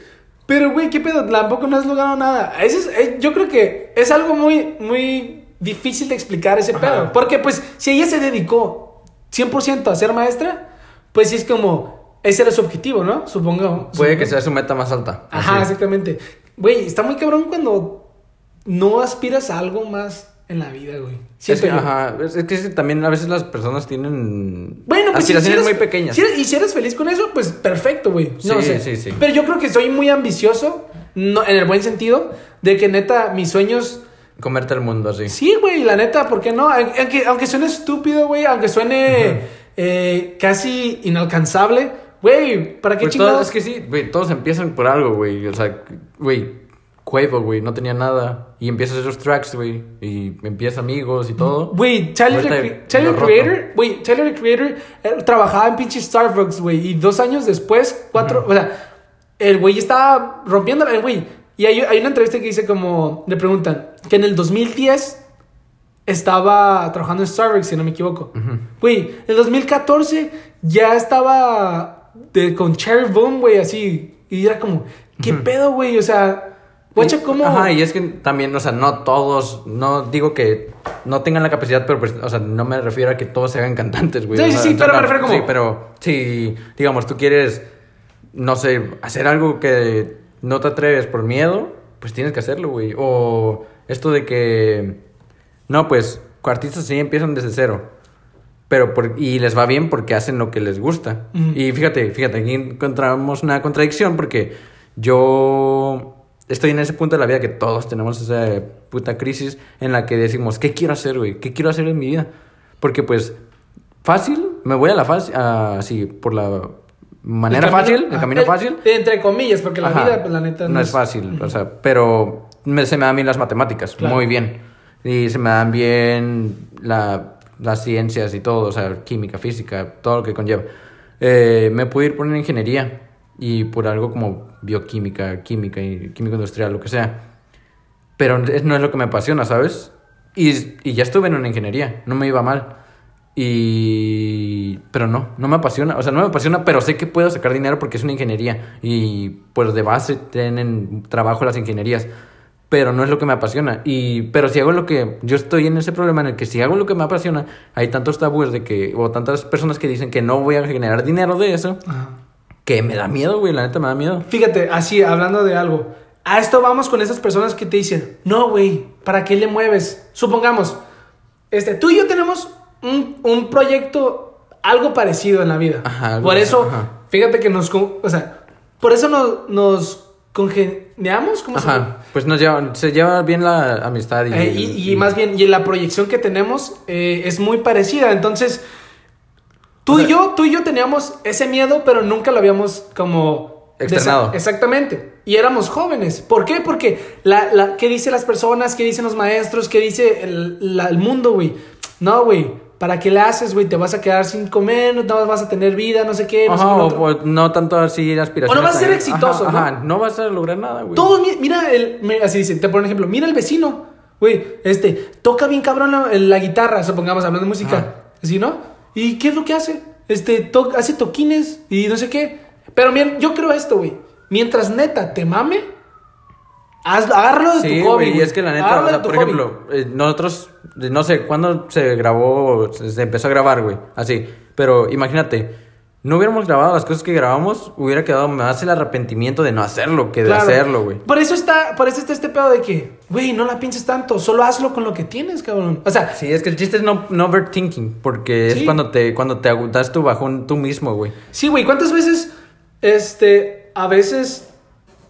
Pero, güey, ¿qué pedo? Tampoco no has logrado nada. Ese es- eh, yo creo que es algo muy, muy difícil de explicar ese Ajá. pedo. Porque, pues, si ella se dedicó 100% a ser maestra, pues sí es como, ese era su objetivo, ¿no? Supongo. Puede que sea su meta más alta. Ajá, Así. exactamente. Güey, está muy cabrón cuando no aspiras a algo más en la vida, güey. Es Siento que, yo. ajá, es es que también a veces las personas tienen Bueno, pues si- si aspiraciones eres- muy pequeñas. si eres- y si eres feliz con eso, pues perfecto, güey. No Sí, sé. sí, sí. Pero yo creo que soy muy ambicioso, no, en el buen sentido, de que neta, mis sueños. Comerte el mundo así. Sí, güey, la neta, ¿por qué no? Aunque, aunque suene estúpido, güey, aunque suene eh, casi inalcanzable, güey, ¿para qué Pues chingados? todos- es que sí, güey, todos empiezan por algo, güey. O sea, güey, Quavo, güey, no tenía nada. Y empieza esos tracks, güey. Y empieza amigos y todo. Güey, Tyler, Cre- Tyler. Creator, güey, Tyler Creator eh, trabajaba en pinche Starbucks, güey, y dos años después, cuatro, o sea, el güey estaba rompiéndola, el güey. Y hay, hay una entrevista que dice como, le preguntan, que en el 2010 estaba trabajando en Starbucks, si no me equivoco. Güey, en el 2014 ya estaba de, con Cherry Boom, güey, así. Y era como, ¿qué pedo, güey? O sea, guacha, Y- ¿cómo? Ajá, y es que también, o sea, no todos, no digo que no tengan la capacidad, pero pues, o sea, no me refiero a que todos se hagan cantantes, güey. Sí, O sí, sea, sí, pero me refiero como- Sí, pero si, digamos, tú quieres, no sé, hacer algo que no te atreves por miedo, pues tienes que hacerlo, güey. O esto de que, no, pues, artistas sí empiezan desde cero. Pero por- y les va bien porque hacen lo que les gusta. Y fíjate, fíjate, aquí encontramos una contradicción porque yo estoy en ese punto de la vida que todos tenemos esa puta crisis en la que decimos, ¿qué quiero hacer, güey? ¿Qué quiero hacer en mi vida? Porque pues fácil, me voy a la fácil, así, por la manera El camino- fácil, el ah, camino eh, fácil. Entre comillas, porque la Ajá. vida, pues la neta no, es fácil, o sea, pero me- se me dan bien las matemáticas, Claro. muy bien. Y se me dan bien la- las ciencias y todo, o sea, química, física, todo lo que conlleva. Eh, me pude ir por una ingeniería y por algo como bioquímica, química y química industrial, lo que sea. Pero no es lo que me apasiona, ¿sabes? Y, y ya estuve en una ingeniería, no me iba mal. Y... Pero no, no me apasiona. O sea, no me apasiona, pero sé que puedo sacar dinero porque es una ingeniería. Y pues de base tienen trabajo las ingenierías. Pero no es lo que me apasiona. Y... Pero si hago lo que... Yo estoy en ese problema en el que si hago lo que me apasiona, hay tantos tabúes de que... O tantas personas que dicen que no voy a generar dinero de eso. Ajá. Que me da miedo, güey. La neta me da miedo. Fíjate, así, hablando de algo. A esto vamos con esas personas que te dicen, no, güey, ¿para qué le mueves? Supongamos, este, tú y yo tenemos un, un proyecto algo parecido en la vida. Ajá, por eso, ajá. fíjate que nos, o sea, por eso nos, nos congeniamos, ¿cómo se llama? Ajá. Pues nos lleva, se lleva bien la amistad y... Eh, y, y más bien, y la proyección que tenemos eh, es muy parecida. Entonces, tú O sea- y yo, tú y yo teníamos ese miedo, pero nunca lo habíamos como Externado. Exactamente. Y éramos jóvenes. ¿Por qué? Porque la, la, ¿qué dicen las personas? ¿Qué dicen los maestros? ¿Qué dice el, la- el mundo, güey? No, güey. ¿para qué le haces, güey? Te vas a quedar sin comer, no vas a tener vida, no sé qué. No, Ajá, o, o no tanto así aspiraciones. O no vas a ser exitoso, Ajá, ¿no? ajá, no vas a lograr nada, güey. Todos, mi- mira, el, así dicen, te ponen ejemplo, mira el vecino, güey, este, toca bien cabrón la, la guitarra, supongamos, hablando de música, Ajá. así, ¿no? ¿Y qué es lo que hace? Este, to- hace toquines y no sé qué. Pero mira, yo creo esto, güey, mientras neta te mame, hazlo, agárralo de Sí, tu hobby, y es que la neta, o sea, por hobby. ejemplo, eh, nosotros, no sé, ¿cuándo se grabó, se, se empezó a grabar, güey? Así, pero imagínate, no hubiéramos grabado las cosas que grabamos, hubiera quedado más el arrepentimiento de no hacerlo que de Claro. hacerlo, güey. Por eso está, por eso está este pedo de que, güey, no la pienses tanto, solo hazlo con lo que tienes, cabrón. O sea, Sí, es que el chiste es no, no overthinking, porque Sí. es cuando te, cuando te agu- das tu bajón tú mismo, güey. Sí, güey, ¿cuántas veces, este, a veces,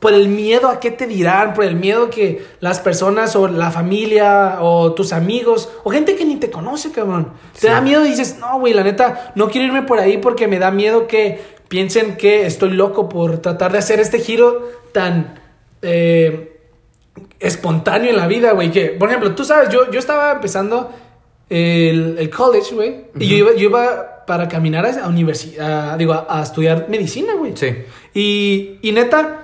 por el miedo a qué te dirán, por el miedo que las personas o la familia o tus amigos o gente que ni te conoce, cabrón, te da miedo y dices, no, güey, la neta, no quiero irme por ahí porque me da miedo que piensen que estoy loco por tratar de hacer este giro tan... eh, espontáneo en la vida, güey. Que, por ejemplo, tú sabes, yo, yo estaba empezando el, el college, güey. Y yo iba, yo iba para caminar a, universidad, digo, a, a estudiar medicina, güey. Sí. Y, y neta,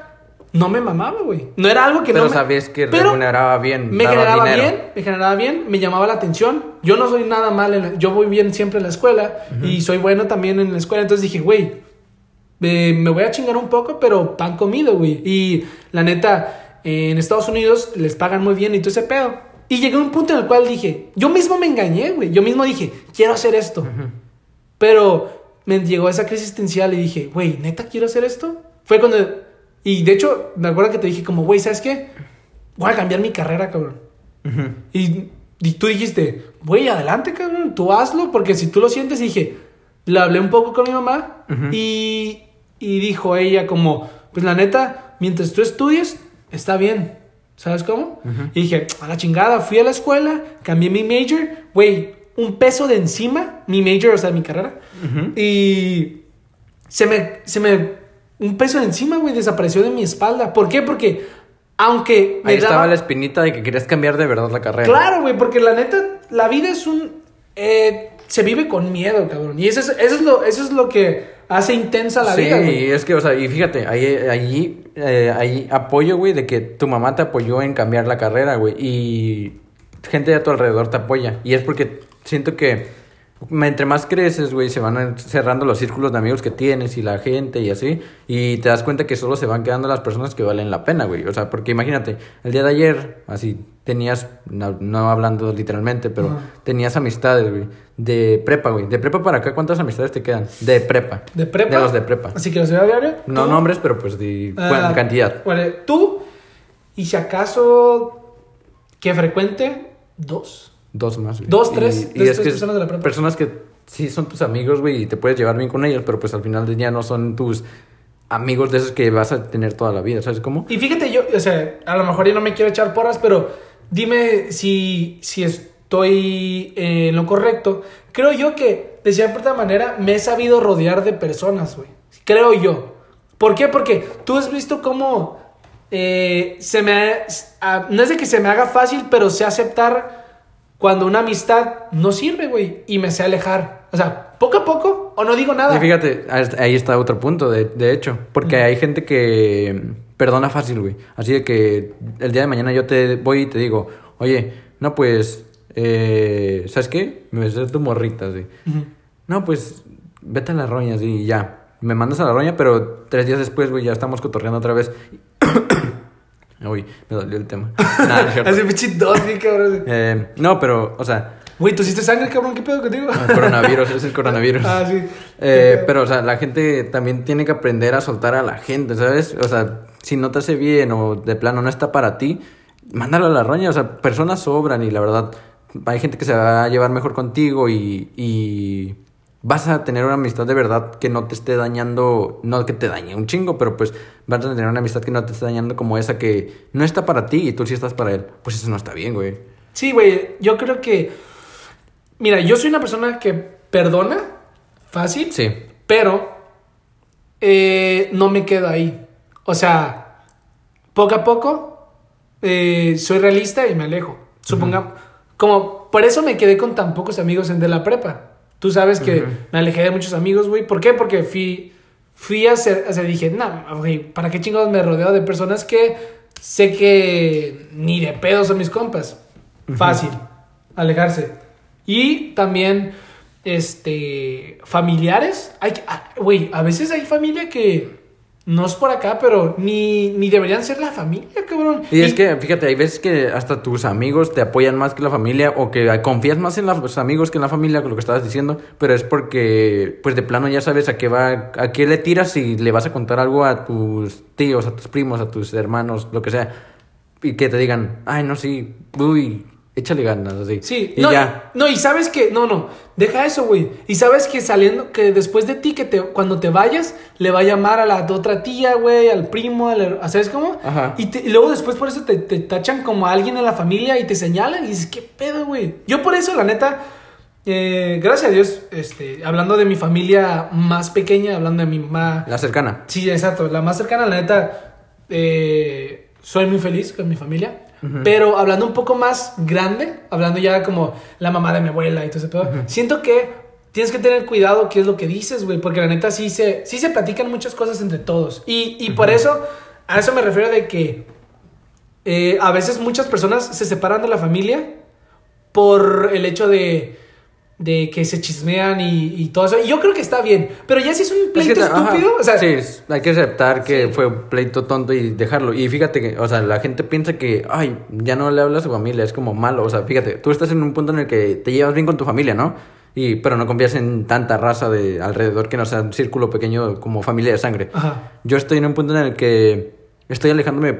no me mamaba, güey. No era algo que Pero no me... sabías que Pero remuneraba bien, Me generaba dinero. bien, me generaba bien, me llamaba la atención. Yo no soy nada mal, en la- yo voy bien siempre en la escuela y soy bueno también en la escuela. Entonces dije, güey, eh, me voy a chingar un poco, pero pan comido, güey. Y la neta, eh, en Estados Unidos les pagan muy bien y todo ese pedo. Y llegué a un punto en el cual dije, yo mismo me engañé, güey. Yo mismo dije, quiero hacer esto. Pero me llegó esa crisis existencial y dije, güey, ¿neta quiero hacer esto? Fue cuando... Y de hecho, me acuerdo que te dije como, güey, ¿sabes qué? Voy a cambiar mi carrera, cabrón. Y, y tú dijiste, güey, adelante, cabrón, tú hazlo, porque si tú lo sientes, dije, le hablé un poco con mi mamá y, y dijo ella como, pues la neta, mientras tú estudies, está bien, ¿sabes cómo? Y dije, a la chingada, fui a la escuela, cambié mi major, güey, un peso de encima, mi major, o sea, mi carrera, y se me, se me, un peso de encima, güey, desapareció de mi espalda. ¿Por qué? Porque aunque me Ahí estaba la espinita de que querías cambiar de verdad la carrera. Claro, güey, porque la neta, la vida es un... eh, se vive con miedo, cabrón. Y eso es, eso es, lo, eso es lo que hace intensa la sí, vida, güey. es que, o sea, y fíjate, ahí, ahí, eh, ahí apoyo, güey, de que tu mamá te apoyó en cambiar la carrera, güey, y gente de a tu alrededor te apoya. Y es porque siento que entre más creces, güey, se van cerrando los círculos de amigos que tienes y la gente y así, y te das cuenta que solo se van quedando las personas que valen la pena, güey. O sea, porque imagínate, el día de ayer, así, tenías, no, no hablando literalmente, pero tenías amistades, güey, de prepa, güey. De prepa para acá, ¿cuántas amistades te quedan? De prepa. ¿De prepa? De los de prepa. Así que los de diario. No tú, nombres, pero pues de ah, cantidad. vale, tú, y si acaso, que frecuente, dos. Dos más, güey. Dos, tres, Y, y es tres que personas de la prepa. personas que sí son tus amigos, güey, y te puedes llevar bien con ellos, pero pues al final del día no son tus amigos de esos que vas a tener toda la vida, ¿sabes cómo? Y fíjate, yo, o sea, a lo mejor yo no me quiero echar porras, pero dime si, si estoy en lo correcto. Creo yo que, de cierta manera, me he sabido rodear de personas, güey. Creo yo. ¿Por qué? Porque tú has visto cómo eh, se me... ah, no es de que se me haga fácil, pero sé aceptar cuando una amistad no sirve, güey, y me sé alejar. O sea, poco a poco, o no digo nada. Y fíjate, ahí está otro punto, de, de hecho, porque hay gente que perdona fácil, güey. Así de que el día de mañana yo te voy y te digo, oye, no, pues, eh, ¿sabes qué? Me besé tu morrita, sí. Ujú. No, pues, vete a la roña, sí, y ya. Me mandas a la roña, pero tres días después, güey, ya estamos cotorreando otra vez. Uy, me dolió el tema. Nada, no es cierto. Así pinche dos, bien cabrón. Eh, no, pero, o sea, Güey, ¿tú hiciste sangre, cabrón? ¿Qué pedo contigo? el coronavirus, es el coronavirus. Ah, sí. Eh, pero, o sea, la gente también tiene que aprender a soltar a la gente, ¿sabes? O sea, si no te hace bien o de plano no está para ti, mándalo a la roña. O sea, personas sobran y la verdad, hay gente que se va a llevar mejor contigo y, y vas a tener una amistad de verdad que no te esté dañando, no que te dañe un chingo, pero pues vas a tener una amistad que no te esté dañando como esa que no está para ti y tú sí estás para él. Pues eso no está bien, güey. Sí, güey, yo creo que... Mira, yo soy una persona que perdona fácil, Sí. pero eh, no me quedo ahí. O sea, poco a poco eh, soy realista y me alejo. Supongamos, como, Por eso me quedé con tan pocos amigos en de la prepa. Tú sabes que me alejé de muchos amigos, güey. ¿Por qué? Porque fui, fui a hacer, o sea, dije, no, güey, ¿para qué chingados me rodeo de personas que sé que ni de pedo son mis compas? Fácil, alejarse. Y también, este, familiares. Hay, ah, güey, a veces hay familia que no es por acá, pero ni, ni deberían ser la familia, cabrón. Y es que, fíjate, hay veces que hasta tus amigos te apoyan más que la familia o que confías más en los amigos que en la familia, con lo que estabas diciendo, pero es porque, pues de plano ya sabes a qué va, a qué le tiras y le vas a contar algo a tus tíos, a tus primos, a tus hermanos, lo que sea, y que te digan, ay, no, sí, uy, échale ganas, así. Sí, y no, ya. no, y sabes que, no, no, deja eso, güey. Y sabes que saliendo, que después de ti, que te, cuando te vayas, le va a llamar a la otra tía, güey, al primo, al, ¿sabes cómo? Ajá. Y, te- y luego después por eso te, te tachan como a alguien en la familia y te señalan y dices, ¿qué pedo, güey? Yo por eso, la neta, eh, gracias a Dios, este, hablando de mi familia más pequeña, hablando de mi mamá, La cercana. Sí, exacto. La más cercana, la neta, eh, soy muy feliz con mi familia. Pero hablando un poco más grande, hablando ya como la mamá de mi abuela y todo ese pedo, siento que tienes que tener cuidado qué es lo que dices, güey, porque la neta sí se, sí se platican muchas cosas entre todos. Y, y por eso, a eso me refiero de que eh, a veces muchas personas se separan de la familia por el hecho de, de que se chismean y, y todo eso. Y yo creo que está bien. Pero ya si es un Es que pleito ajá. estúpido, o sea, sí, es- hay que aceptar que Sí. fue un pleito tonto y dejarlo. Y fíjate que, o sea, la gente piensa que, ay, ya no le hablas a su familia, es como malo. O sea, fíjate, tú estás en un punto en el que te llevas bien con tu familia, ¿no? Y, pero no confías en tanta raza de alrededor que no sea un círculo pequeño como familia de sangre. Ajá. Yo estoy en un punto en el que estoy alejándome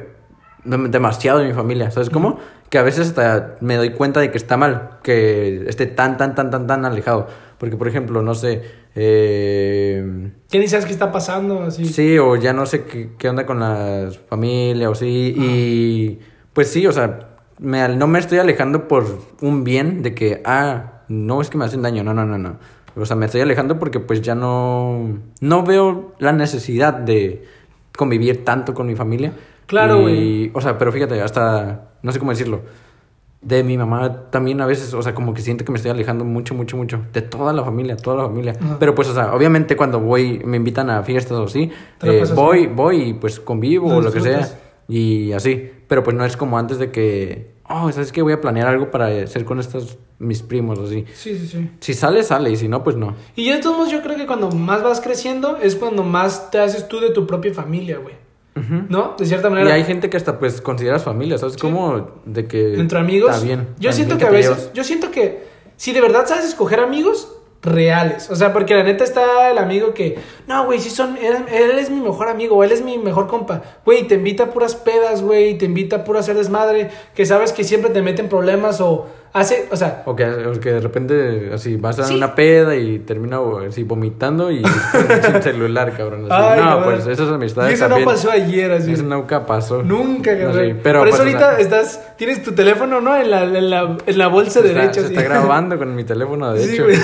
demasiado de mi familia, ¿sabes cómo? Que a veces hasta me doy cuenta de que está mal que esté tan, tan, tan, tan, tan alejado. Porque, por ejemplo, no sé, eh, que ni sabes qué está pasando, así. Sí, o ya no sé qué, qué onda con la familia, o sí. Y pues sí, o sea, me, no me estoy alejando por un bien de que, ah, no es que me hacen daño, no, no, no, no. O sea, me estoy alejando porque pues ya no, no veo la necesidad de convivir tanto con mi familia. Claro, güey. O sea, pero fíjate, hasta, no sé cómo decirlo. De mi mamá también a veces, o sea, como que siento que me estoy alejando mucho, mucho, mucho. De toda la familia, toda la familia. Ajá. Pero pues, o sea, obviamente cuando voy, me invitan a fiestas o así, eh, voy, bien. voy y pues convivo o lo que sea. Y así. Pero pues no es como antes de que, oh, ¿sabes qué? Voy a planear algo para hacer con estos mis primos o así. Sí, sí, sí. Si sale, sale. Y si no, pues no. Y de todos modos yo creo que cuando más vas creciendo es cuando más te haces tú de tu propia familia, güey. ¿No? De cierta Y manera. hay gente que hasta pues consideras familia, ¿sabes? Como de que... entre amigos. Está bien. Yo siento que a veces, llevas. yo siento que si de verdad sabes escoger amigos reales, o sea, porque la neta está el amigo que, no, güey, si son, él, él es mi mejor amigo, él es mi mejor compa, güey, te invita a puras pedas, güey, te invita a pura hacer desmadre, que sabes que siempre te meten problemas o hace, o sea, O que, o que de repente así vas a Sí. una peda y termina así vomitando y sin celular, cabrón. así. Ay, no, pues esas amistades Y eso también. no pasó ayer, así. Eso nunca pasó. Nunca, cabrón. pero Por eso pues, ahorita estás, tienes tu teléfono, ¿no? En la, en la, en la bolsa está, derecha. se está grabando con mi teléfono, de Sí, hecho. güey.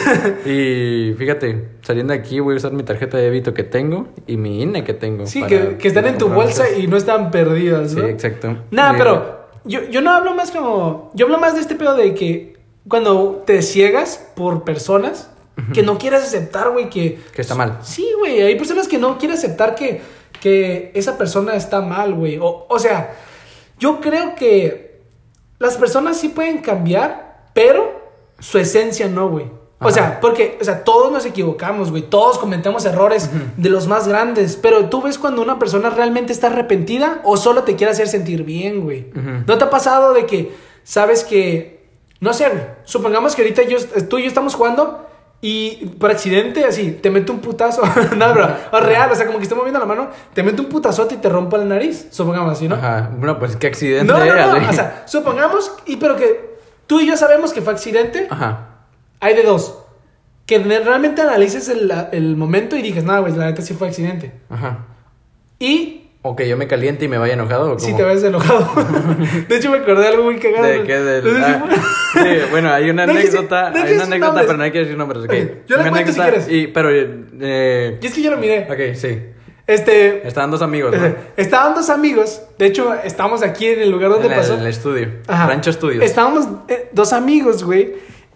Y fíjate, saliendo de aquí voy a usar mi tarjeta de débito que tengo y mi INE que tengo. Sí, para que, que están en tu bolsa y no están perdidas, Sí, ¿no? exacto. Nah, Y- pero yo, yo no hablo más como. Yo hablo más de este pedo de que cuando te ciegas por personas que no quieres aceptar, güey, que. Que está mal. Sí, güey. Hay personas que no quieren aceptar que, que esa persona está mal, güey. O, o sea, yo creo que las personas sí pueden cambiar, pero su esencia no, güey. O sea, porque, o sea, todos nos equivocamos, güey. Todos cometemos errores de los más grandes. Pero tú ves cuando una persona realmente está arrepentida o solo te quiere hacer sentir bien, güey. ¿No te ha pasado de que sabes que, no sé, güey, supongamos que ahorita yo, tú y yo estamos jugando y por accidente, así, te mete un putazo, no, bro, o real, o sea, como que estoy moviendo la mano, te mete un putazote y te rompa la nariz, supongamos así, ¿no? Ajá. Bueno, pues qué accidente. No, no, no, o sea, supongamos, y pero que tú y yo sabemos que fue accidente, Ajá. Hay de dos. Que realmente analices el, el momento y dices, nada, güey, la neta sí fue accidente. Ajá. Y O que yo me caliente y me vaya enojado. ¿o cómo? te ves enojado. de hecho, me acordé de algo muy cagado. ¿De qué? Del- No ah, sí, bueno, hay una No anécdota, no hay una anécdota, pero no hay que decir nombres, ok. Yo la cuento si quieres. Y, pero, eh, Y es que yo lo miré. ok, sí. Este. Estaban dos amigos, ¿no? Estaban dos amigos. De hecho, estábamos aquí en el lugar donde en pasó. El, en el estudio. Ajá. Rancho Estudios. Estábamos eh, dos amigos, güey.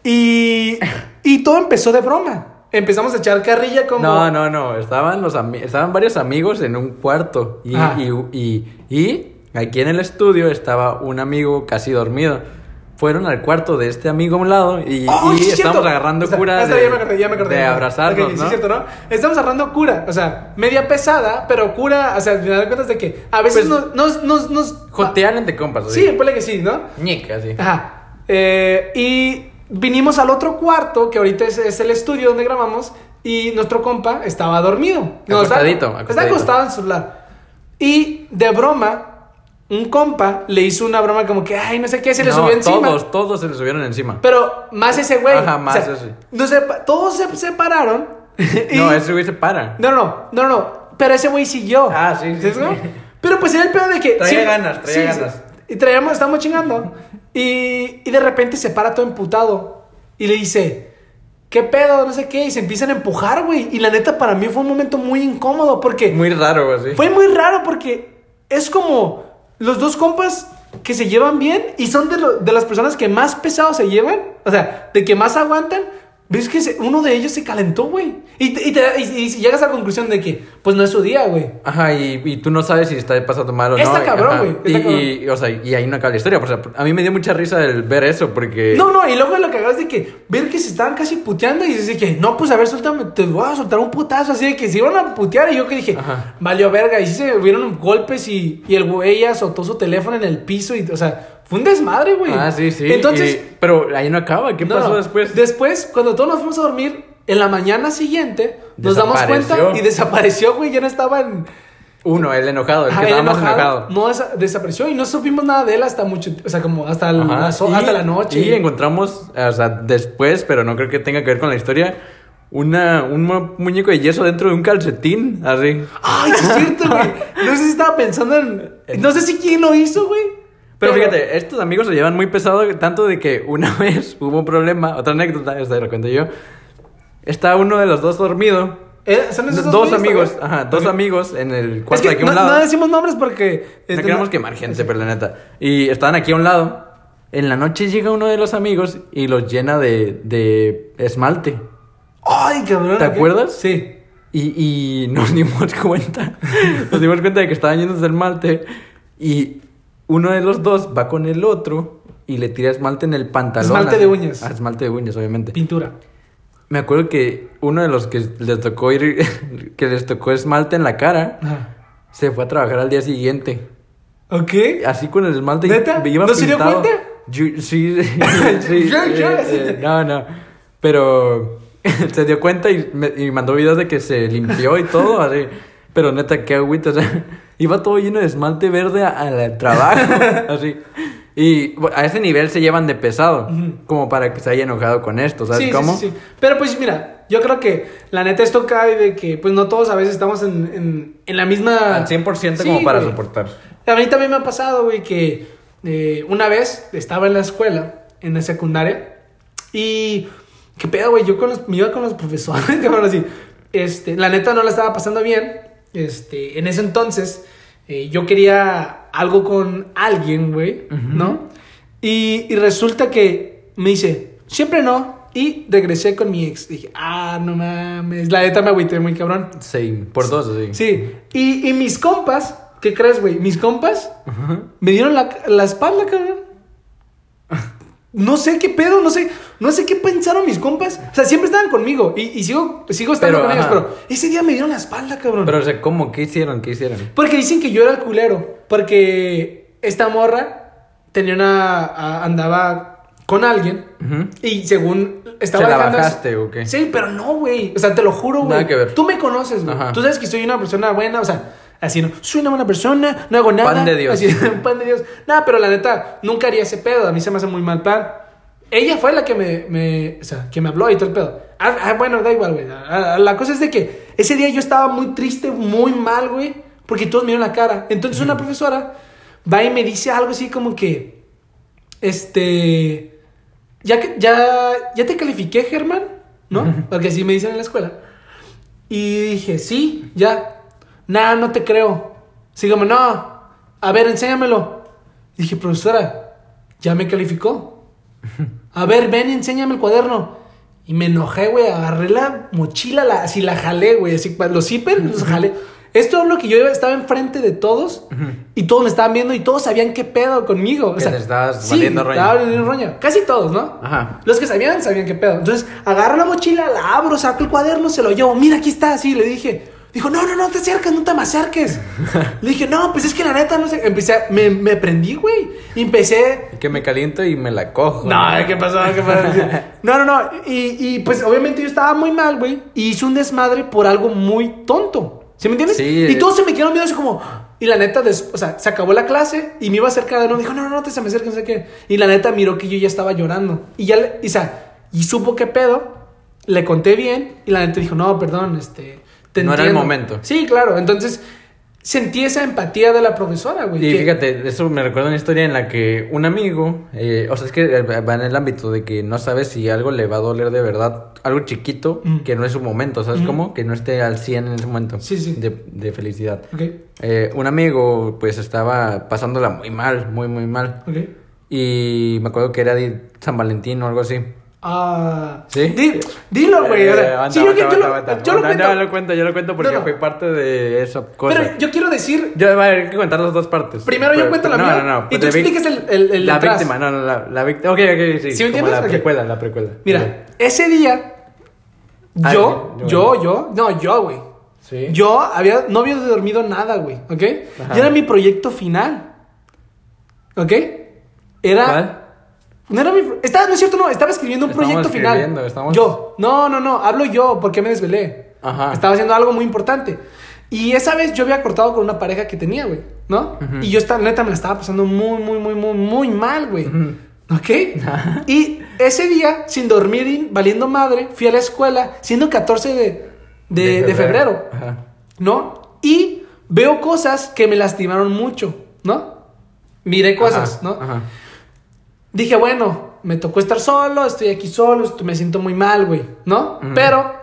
Y. Y todo empezó de broma. Empezamos a echar carrilla como. No, no, no. Estaban, los estaban varios amigos en un cuarto. Y, Ajá. y, y, y aquí en el estudio estaba un amigo casi dormido. Fueron al cuarto de este amigo a un lado y, Oh, y sí, es estamos agarrando O sea, cura de, ya me acordé, ya me acordé. de abrazarnos, Ok, sí, ¿no? es cierto, ¿no? Estamos agarrando cura, o sea, media pesada, pero cura, o sea, al final de cuentas de que a veces Pues, nos, nos, nos, Jotear entre compas. Sí, ponle que sí, ¿no? Ñica, así. Ajá. Eh, y vinimos al otro cuarto, que ahorita es, es el estudio donde grabamos, y nuestro compa estaba dormido. No, está- Acostadito, Está acostadito. acostado en su celular. Y de broma, un compa le hizo una broma como que, ay, no sé qué, se le No, subió encima. Todos, todos se le subieron encima. Pero más ese güey. Ajá, más ese. no sé, todos se separaron. y- No, ese güey se para. No, no, no, no. Pero ese güey siguió. Ah, sí, sí, ¿Sabes sí. cómo? Pero pues era el pedo de que. Traía ganas, traía ganas. Y traíamos, estábamos chingando. Y, y de repente se para todo emputado. Y le dice. ¿Qué pedo? No sé qué. Y se empiezan a empujar, güey. Y la neta, para mí fue un momento muy incómodo. Porque. Muy raro, así. Fue muy raro porque es como los dos compas que se llevan bien y son de, lo- de las personas que más pesados se llevan, o sea, de que más aguantan. ¿Ves que se- uno de ellos se calentó, güey? Y, te- y, te- y- y llegas a la conclusión de que, pues no es su día, güey. Ajá, y, y tú no sabes si está pasando mal o Está no. cabrón, güey, Y, o sea, y ahí no acaba la historia. O sea, a mí me dio mucha risa el ver eso porque... No, no, y luego lo que hagas de que ver que se estaban casi puteando y dices que, no, pues a ver, suéltame, te voy a soltar un putazo, así de que se iban a putear y yo que dije, Ajá. valió verga, y sí se hubieron golpes y, y el güey azotó su teléfono en el piso y, o sea, fue un desmadre, güey. Ah, sí, sí. Entonces, y- pero ahí no acaba. ¿Qué No, pasó después? Después, cuando todos nos fuimos a dormir, en la mañana siguiente, nos damos cuenta y desapareció, güey. Ya no estaba en. Uno, el enojado, el Ajá, que más enojado. enojado. No, desa- desapareció y no supimos nada de él hasta mucho. O sea, como hasta, el- Ajá. las ho- Y- hasta la noche. Y encontramos, o sea, después, pero no creo que tenga que ver con la historia, una, un mu- muñeco de yeso dentro de un calcetín, así. Ay, es cierto, güey. No sé si estaba pensando en. No sé si quién lo hizo, güey. Pero fíjate, estos amigos se llevan muy pesado, tanto de que una vez hubo un problema, otra anécdota, esta la cuento yo. Está uno de los dos dormido. Eh, ¿Son esos Dos, amigos, también? ajá, dos amigos en el Es cuarto que de aquí a no, un lado. no decimos nombres porque. No este, queremos no- quemar gente, pero la neta. Y estaban aquí a un lado. En la noche llega uno de los amigos y los llena de, de esmalte. Ay, cabrón. ¿Te acuerdas? Sí. Y, y nos dimos cuenta. Nos dimos cuenta de que estaban llenos de esmalte. Y uno de los dos va con el otro y le tira esmalte en el pantalón. Esmalte de uñas. Ah, esmalte de uñas, obviamente. Pintura. Me acuerdo que uno de los que les tocó ir, que les tocó esmalte en la cara, Ajá. se fue a trabajar al día siguiente. Ok. Así con el esmalte. ¿Neta? iba ¿No se dio cuenta? Yo- sí, sí. Yo- yo- eh, eh, no, no. Pero se dio cuenta y, me, y mandó videos de que se limpió y todo, así. Pero neta, qué agüita. O sea, iba todo lleno de esmalte verde al trabajo, así. Y a ese nivel se llevan de pesado, como para que se haya enojado con esto, ¿sabes Sí, cómo? sí, sí. Pero pues mira, yo creo que la neta esto cae de que pues no todos a veces estamos en, en, en la misma... Al 100% Sí, como para güey. soportar. A mí también me ha pasado, güey, que eh, una vez estaba en la escuela, en la secundaria, y... ¿Qué pedo, güey? Yo con los, me iba con los profesores, así. Este, la neta no la estaba pasando bien. Este, en ese entonces, eh, yo quería algo con alguien, güey, ¿no? Y, y resulta que me dice, siempre no. Y regresé con mi ex. Dije, ah, no mames. La neta me agüité muy cabrón. Sí, por dos, así. Sí. Y, y mis compas, ¿qué crees, güey? Mis compas me dieron la, la espalda, cabrón. No sé qué pedo, no sé, no sé qué pensaron mis compas. O sea, siempre estaban conmigo y, y sigo, sigo estando Pero, con ellos, pero ese día me dieron la espalda, cabrón. Pero, o sea, ¿cómo? ¿Qué hicieron? ¿Qué hicieron? Porque dicen que yo era el culero. Porque esta morra tenía una. a- andaba con alguien. Y según estaba ¿Se la bajaste o qué? Sí, pero no, güey. O sea, te lo juro, güey. Nada que ver. Tú me conoces, güey. Tú sabes que soy una persona buena, o sea, así no. Soy una buena persona, no hago nada. Pan de Dios. Así, pan de Dios. Nada, pero la neta, nunca haría ese pedo. A mí se me hace muy mal plan. Ella fue la que me, me- o sea, que me habló y todo el pedo. Ah, ah, bueno, da igual, güey. Ah, ah, La cosa es de que ese día yo estaba muy triste, muy mal, güey, porque todos me vieron la cara. Entonces una profesora va y me dice algo así como que, este, ya ya, ya te califiqué, Germán, ¿no? Porque así me dicen en la escuela. Y dije, sí, ya. Nah, no te creo. Sígame, no, a ver, enséñamelo. Y dije, profesora, ya me calificó. A ver, ven y enséñame el cuaderno. Y me enojé, güey, agarré la mochila, la, así la jalé, güey, así, los zippers los jalé. Esto es lo que yo estaba enfrente de todos y todos me estaban viendo y todos sabían qué pedo conmigo. O Que sea, te estabas sí, valiendo roña. estaba valiendo roña. Casi todos, ¿no? Ajá. Los que sabían, sabían qué pedo. Entonces, agarro la mochila, la abro, saco el cuaderno, se lo llevo. Mira, aquí está, así. Le dije, dijo, no, no, no te acerques, no te me acerques. le dije, no, pues es que la neta, no sé. Empecé, a- me, me prendí, güey. Empecé. Que me caliento y me la cojo. No, ¿qué pasó? ¿Qué pasó? No, no, no. Y, y pues obviamente yo estaba muy mal, güey. Y hice un desmadre por algo muy tonto. ¿Sí me entiendes? Sí. Y todos se me quedaron viendo así como. Y la neta, des- o sea, se acabó la clase y me iba a acercar de nuevo. Dijo, no, no, no te se me acerques, no sé qué. Y la neta miró que yo ya estaba llorando. Y ya, le, y, o sea, y supo qué pedo. Le conté bien. Y la neta dijo, no, perdón, este. Te No era el entiendo". momento. Sí, claro. Entonces sentí esa empatía de la profesora, güey. Y que- fíjate, eso me recuerda una historia en la que un amigo, eh, o sea, es que va en el ámbito de que no sabes si algo le va a doler de verdad, algo chiquito, Mm. que no es su momento, ¿sabes Ujú. cómo? Que no esté al 100 en ese momento Sí, sí. De, de felicidad. Eh, un amigo, pues, estaba pasándola muy mal, muy, muy mal. Y me acuerdo que era de San Valentín o algo así. Ah. ¿Sí? Di- dilo, güey. Eh, yo, lo- cuento. No, lo cuento, yo lo cuento porque No, no. fue parte de esa cosa. Pero yo quiero decir. Yo, va, hay que contar las dos partes. Primero yo Pero- cuento la no, mía, No, no, y pues tú expliques el- el- el La atrás. víctima, no, no, la, la víctima. Ok, ok, sí. ¿Sí me entiendes? la precuela, la precuela. Mira, ese día. Ah, Yo, yo, yo, yo. No, yo, güey. Sí. Yo había, no había dormido nada, güey. ¿Ok? Ajá. Y era mi proyecto final. ¿Ok? Era. ¿Cuál? No era mi. Estaba, no es cierto, no. Estaba escribiendo un Estamos proyecto final. estamos- Yo. No, no, no. Hablo yo porque me desvelé. Ajá. Estaba haciendo algo muy importante. Y esa vez yo había cortado con una pareja que tenía, güey. ¿No? Y yo, esta, neta, me la estaba pasando muy, muy, muy, muy, muy mal, güey. ¿Ok? y ese día, sin dormir valiendo madre, fui a la escuela, siendo 14 de, de, de febrero. Ajá. ¿no? Y veo cosas que me lastimaron mucho, ¿no? Miré cosas, Ajá, ¿no? Ajá. Dije, bueno, me tocó estar solo, estoy aquí solo, me siento muy mal, güey, ¿no? Pero,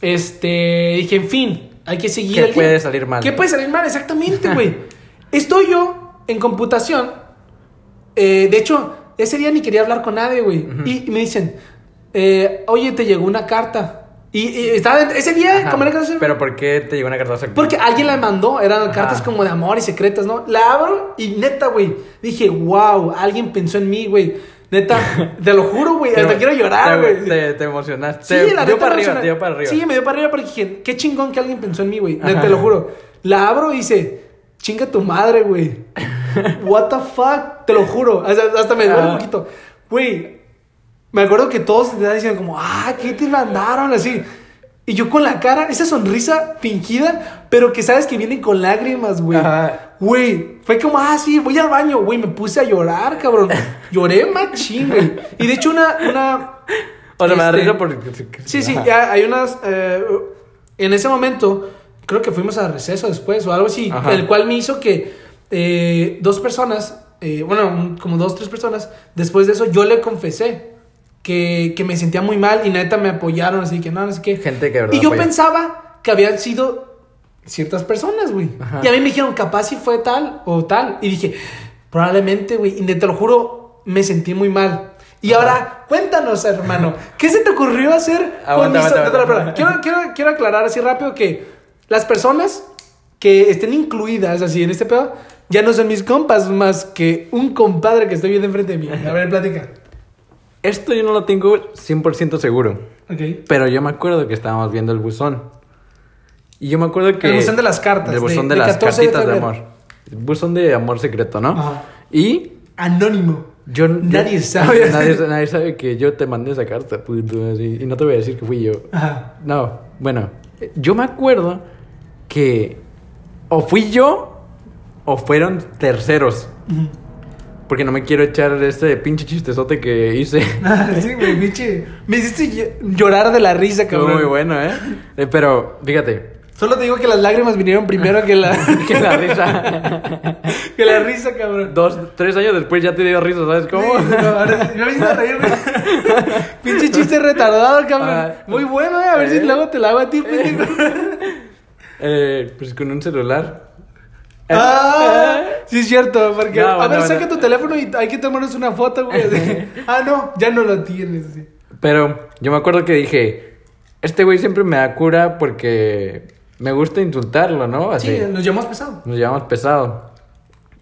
este, dije, en fin, hay que seguir ¿Qué el día. puede salir mal? ¿Qué puede salir mal? Exactamente, güey. Estoy yo en computación. eh, de hecho, ese día ni quería hablar con nadie, güey. Y, y me dicen, eh, oye, te llegó una carta. Y, y estaba, ese día, Ajá. como era que- Pero ¿por qué te llegó una carta secreta? porque alguien la mandó, eran Ajá. cartas como de amor y secretas, ¿no? La abro y neta, güey. Dije, wow, alguien pensó en mí, güey. Neta, te lo juro, güey. Te- Hasta quiero llorar, güey. Te, te emocionaste. Sí, te la dio para me arriba, te dio para arriba. Sí, me dio para arriba porque dije, qué chingón que alguien pensó en mí, güey. Te lo juro. La abro y dice, chinga tu madre, güey. What the fuck? Te lo juro. Hasta, hasta me duele un poquito. Güey, me acuerdo que todos te diciendo como, ah, ¿qué te mandaron? Así. Y yo con la cara, esa sonrisa fingida, pero que sabes que viene con lágrimas, güey. Güey, fue como, ah, sí, voy al baño, güey, me puse a llorar, cabrón. Lloré machín, güey. Y de hecho, una, una. O sea, me da este, risa porque... Sí, sí, ya hay unas. eh, en ese momento, creo que fuimos a receso después o algo así, Ajá. el cual me hizo que eh, dos personas, eh, bueno, como dos, tres personas, después de eso yo le confesé que, que me sentía muy mal y neta me apoyaron, así que no, no sé qué. Gente que verdad Y yo pensaba que habían sido ciertas personas, güey. Ajá. Y a mí me dijeron, capaz si fue tal o tal. Y dije, probablemente, güey. Y te lo juro, me sentí muy mal. Y ahora, cuéntanos, hermano, ¿qué se te ocurrió hacer Aguanta, mis- aguanta, aguanta. Quiero, quiero, quiero aclarar así rápido que las personas que estén incluidas así en este pedo ya no son mis compas más que un compadre que estoy viendo enfrente de mí. A ver, plática. Esto yo no lo tengo 100% seguro. Pero yo me acuerdo que estábamos viendo el buzón. Y yo me acuerdo que... El buzón de las cartas, El de- buzón de, de las 14 de cartitas de, febrero. amor. El buzón de amor secreto, ¿no? Ajá. Y Anónimo. yo... yo- Nadie sabe. nadie, nadie sabe que yo te mandé esa carta, puto, así, Y no te voy a decir que fui yo. Ajá. No, bueno. Yo me acuerdo que... O fui yo... O fueron terceros. Ujú. Porque no me quiero echar este pinche chistezote que hice. Ah, sí, güey, pinche. Me hiciste ll- llorar de la risa, cabrón. muy bueno, ¿eh? Eh, Pero, fíjate, Solo te digo que las lágrimas vinieron primero que la, que la risa. que la risa, cabrón. Dos, tres años después ya te dio risa, ¿sabes cómo? Sí, no, me hiciste reír. Pinche chiste retardado, cabrón. Ah. Muy bueno, eh. A ver si Eh. luego te la hago a ti, pendejo. Eh, pues con un celular. Ah, sí es cierto, porque No, a ver, no, saca no. tu teléfono y hay que tomarnos una foto, güey. ah, no, ya no lo tienes. así. Pero yo me acuerdo que dije, este güey siempre me da cura porque me gusta insultarlo, ¿no? Así, Sí, nos llamamos pesado. nos llevamos pesado.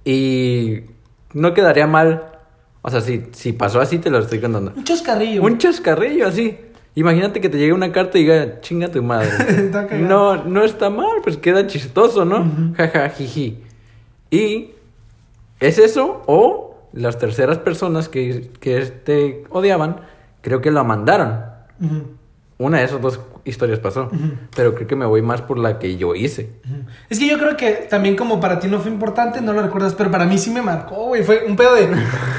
Y no quedaría mal. O sea, si, si pasó así, te lo estoy contando. Un chascarrillo. Un chascarrillo así. Imagínate que te llegue una carta y diga, chinga tu madre. Está no, no está mal, pues queda chistoso, ¿no? Jaja, jiji. Y es eso, o las terceras personas que, que te odiaban, creo que lo mandaron. Ujú, Una de esas dos historias pasó. Pero creo que me voy más por la que yo hice. Es que yo creo que también como para ti no fue importante, no lo recuerdas, pero para mí sí me marcó, güey. Fue un pedo de...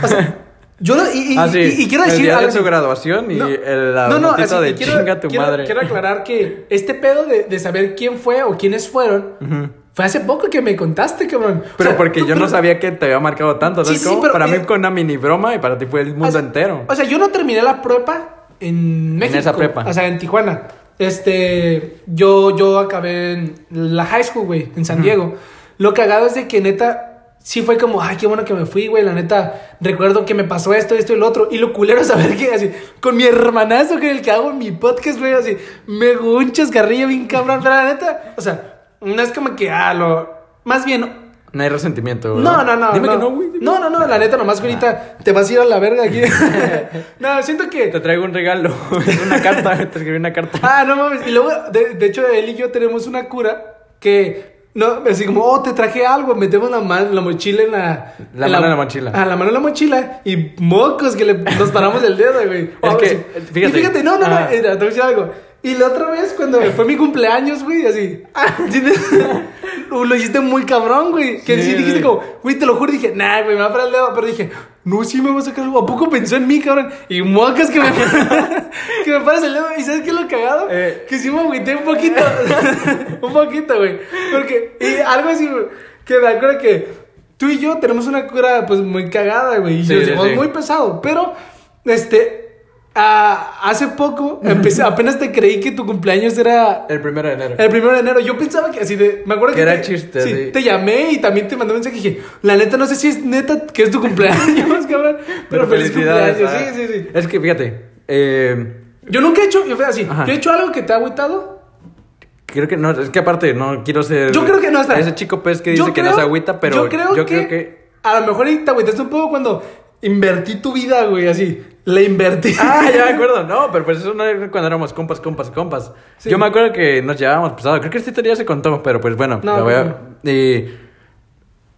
O sea, yo lo... Y, y- ah, sí. y- y quiero el decir... día algo de su graduación y No. el, la no, no, así, de quiero, chinga tu quiero- madre. Quiero aclarar que este pedo de, de saber quién fue o quiénes fueron Ujú. fue hace poco que me contaste, cabrón. O Pero sea, porque yo no pero- sabía que te había marcado tanto. Sí, ¿sabes sí, pero, Para eh, mí fue una mini broma y para ti fue el mundo o sea, entero. O sea, yo no terminé la prepa en México. esa prepa. O sea, en Tijuana. Este, yo, yo acabé en la high school, güey, en San Diego. Lo cagado es de que neta, sí fue como, ay, qué bueno que me fui, güey. La neta, recuerdo que me pasó esto, esto y lo otro. Y lo culero saber que así, con mi hermanazo, que es el que hago en mi podcast, güey, así, me jugó un chascarrillo bien cabrón. Pero la neta, o sea, no es como que, ah, lo. Más bien, No hay resentimiento. no, ¿verdad? no, no. Dime no. que no, güey. No, no, no, la neta, nomás que ahorita te vas a ir a la verga aquí. no, siento que. Te traigo un regalo. Una carta. Te escribí una carta. Ah, no mames. Y luego, de, de hecho, él y yo tenemos una cura que. No, así como, oh, te traje algo, metemos la mano, la mochila en la... La mano en la mochila. Ah, la mano en la mochila y mocos que le, nos paramos el dedo, güey. Es Oh, que, sí. fíjate. Y fíjate, no, no, no, Ah. te voy a decir algo. Y la otra vez, cuando fue mi cumpleaños, güey, así. ¿sí? lo hiciste muy cabrón, güey. Que sí, Sí, dijiste como, güey, te lo juro. Dije, nah, güey, me va a parar el dedo. Pero dije, no, sí me va a sacar algo. ¿A poco pensó en mí, cabrón? Y mocas que me, que me paras el dedo. ¿Y sabes qué es lo cagado? Eh. Que sí me agüité un poquito. un poquito, güey. Porque, y algo así, güey, que me acuerdo que tú y yo tenemos una cura, pues, muy cagada, güey. Y Sí, nos sí. muy pesado. Pero, este. Ah, hace poco empecé, apenas te creí que tu cumpleaños era El primero de enero. el primero de enero. Yo pensaba que así de. Me acuerdo Que que. era te- chiste, sí, sí. Te llamé y también te mandé un mensaje y dije, la neta, no sé si es neta que es tu cumpleaños, cabrón. Pero, feliz felicidades, cumpleaños. ah. Sí, sí, sí. Es que fíjate. eh, Yo nunca he hecho, yo fui así. Ajá. Yo he hecho algo que te ha agüitado. creo que no. Es que aparte, no quiero ser. Yo creo que no, espera. Ese chico pez que Yo dice que no se agüita, pero yo creo, que, A lo mejor te agüitaste un poco cuando invertí tu vida, güey, así. La invertí. Ah, ya me acuerdo. No, pero pues eso no era cuando éramos compas, compas, compas. Sí. Yo me acuerdo que nos llevábamos pesado. Creo que esta historia se contó, pero pues bueno. No, la voy a- y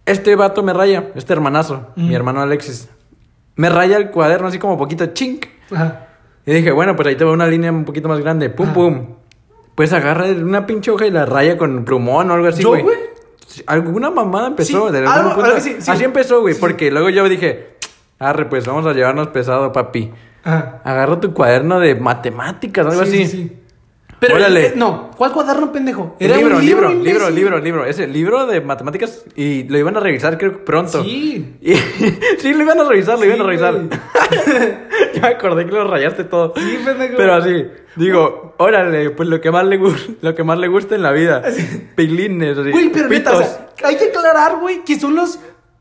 este vato me raya, este hermanazo, mi hermano Alexis. Me raya el cuaderno así como poquito chink. Ajá. Y dije, bueno, pues ahí te va una línea un poquito más grande. Pum, Ajá. pum. Pues agarra una pinche hoja y la raya con plumón o algo así, ¿Yo, güey. Alguna mamada empezó. Sí, de algún algo- punto. algo así, sí. Así empezó, güey. Porque luego yo dije, arre, pues vamos a llevarnos pesado, papi. Ajá. Agarra tu cuaderno de matemáticas, algo Sí, así. sí, sí. Pero, Órale. eh, no, ¿cuál cuaderno, pendejo? Un libro, un libro, libro, imbécil. libro, libro. Ese libro de matemáticas y lo iban a revisar, creo que pronto. Sí. Y- sí, lo iban a revisar, lo Sí, iban a revisar. ya me acordé que lo rayaste todo. Sí, pendejo. Pero así, digo, órale, pues lo que más le gusta, lo que más le gusta en la vida. Pilines, así. Güey, pero neta, o sea, hay que aclarar, güey, que son los,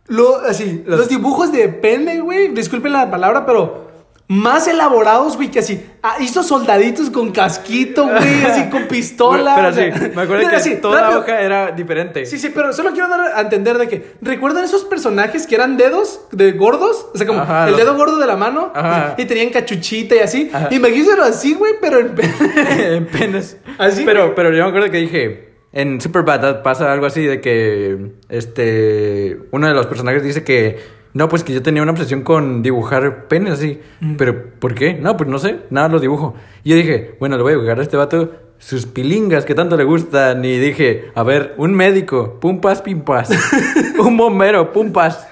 lo, así, los, Los- dibujos de pene, güey, disculpen la palabra, pero más elaborados, güey, que así, ah, hizo soldaditos con casquito, güey, así, con pistola. Pero o sea, sí, me acuerdo que así, toda rápido. la hoja era diferente. Sí, sí, pero solo quiero dar a entender de que, ¿recuerdan esos personajes que eran dedos de gordos? O sea, como Ajá, el los- dedo gordo de la mano, Ajá. y tenían cachuchita y así. Ajá. Imagínenselo así, güey, pero en en penes. Así, Pero, pero yo me acuerdo que dije, en Superbad pasa algo así de que este uno de los personajes dice que no, pues que yo tenía una obsesión con dibujar penes así. Mm. Pero, ¿por qué? No, pues no sé, nada los dibujo. Y yo dije, bueno, le voy a dibujar a este vato sus pilingas que tanto le gustan. Y dije, a ver, un médico, pumpas, pimpas. un bombero, pumpas.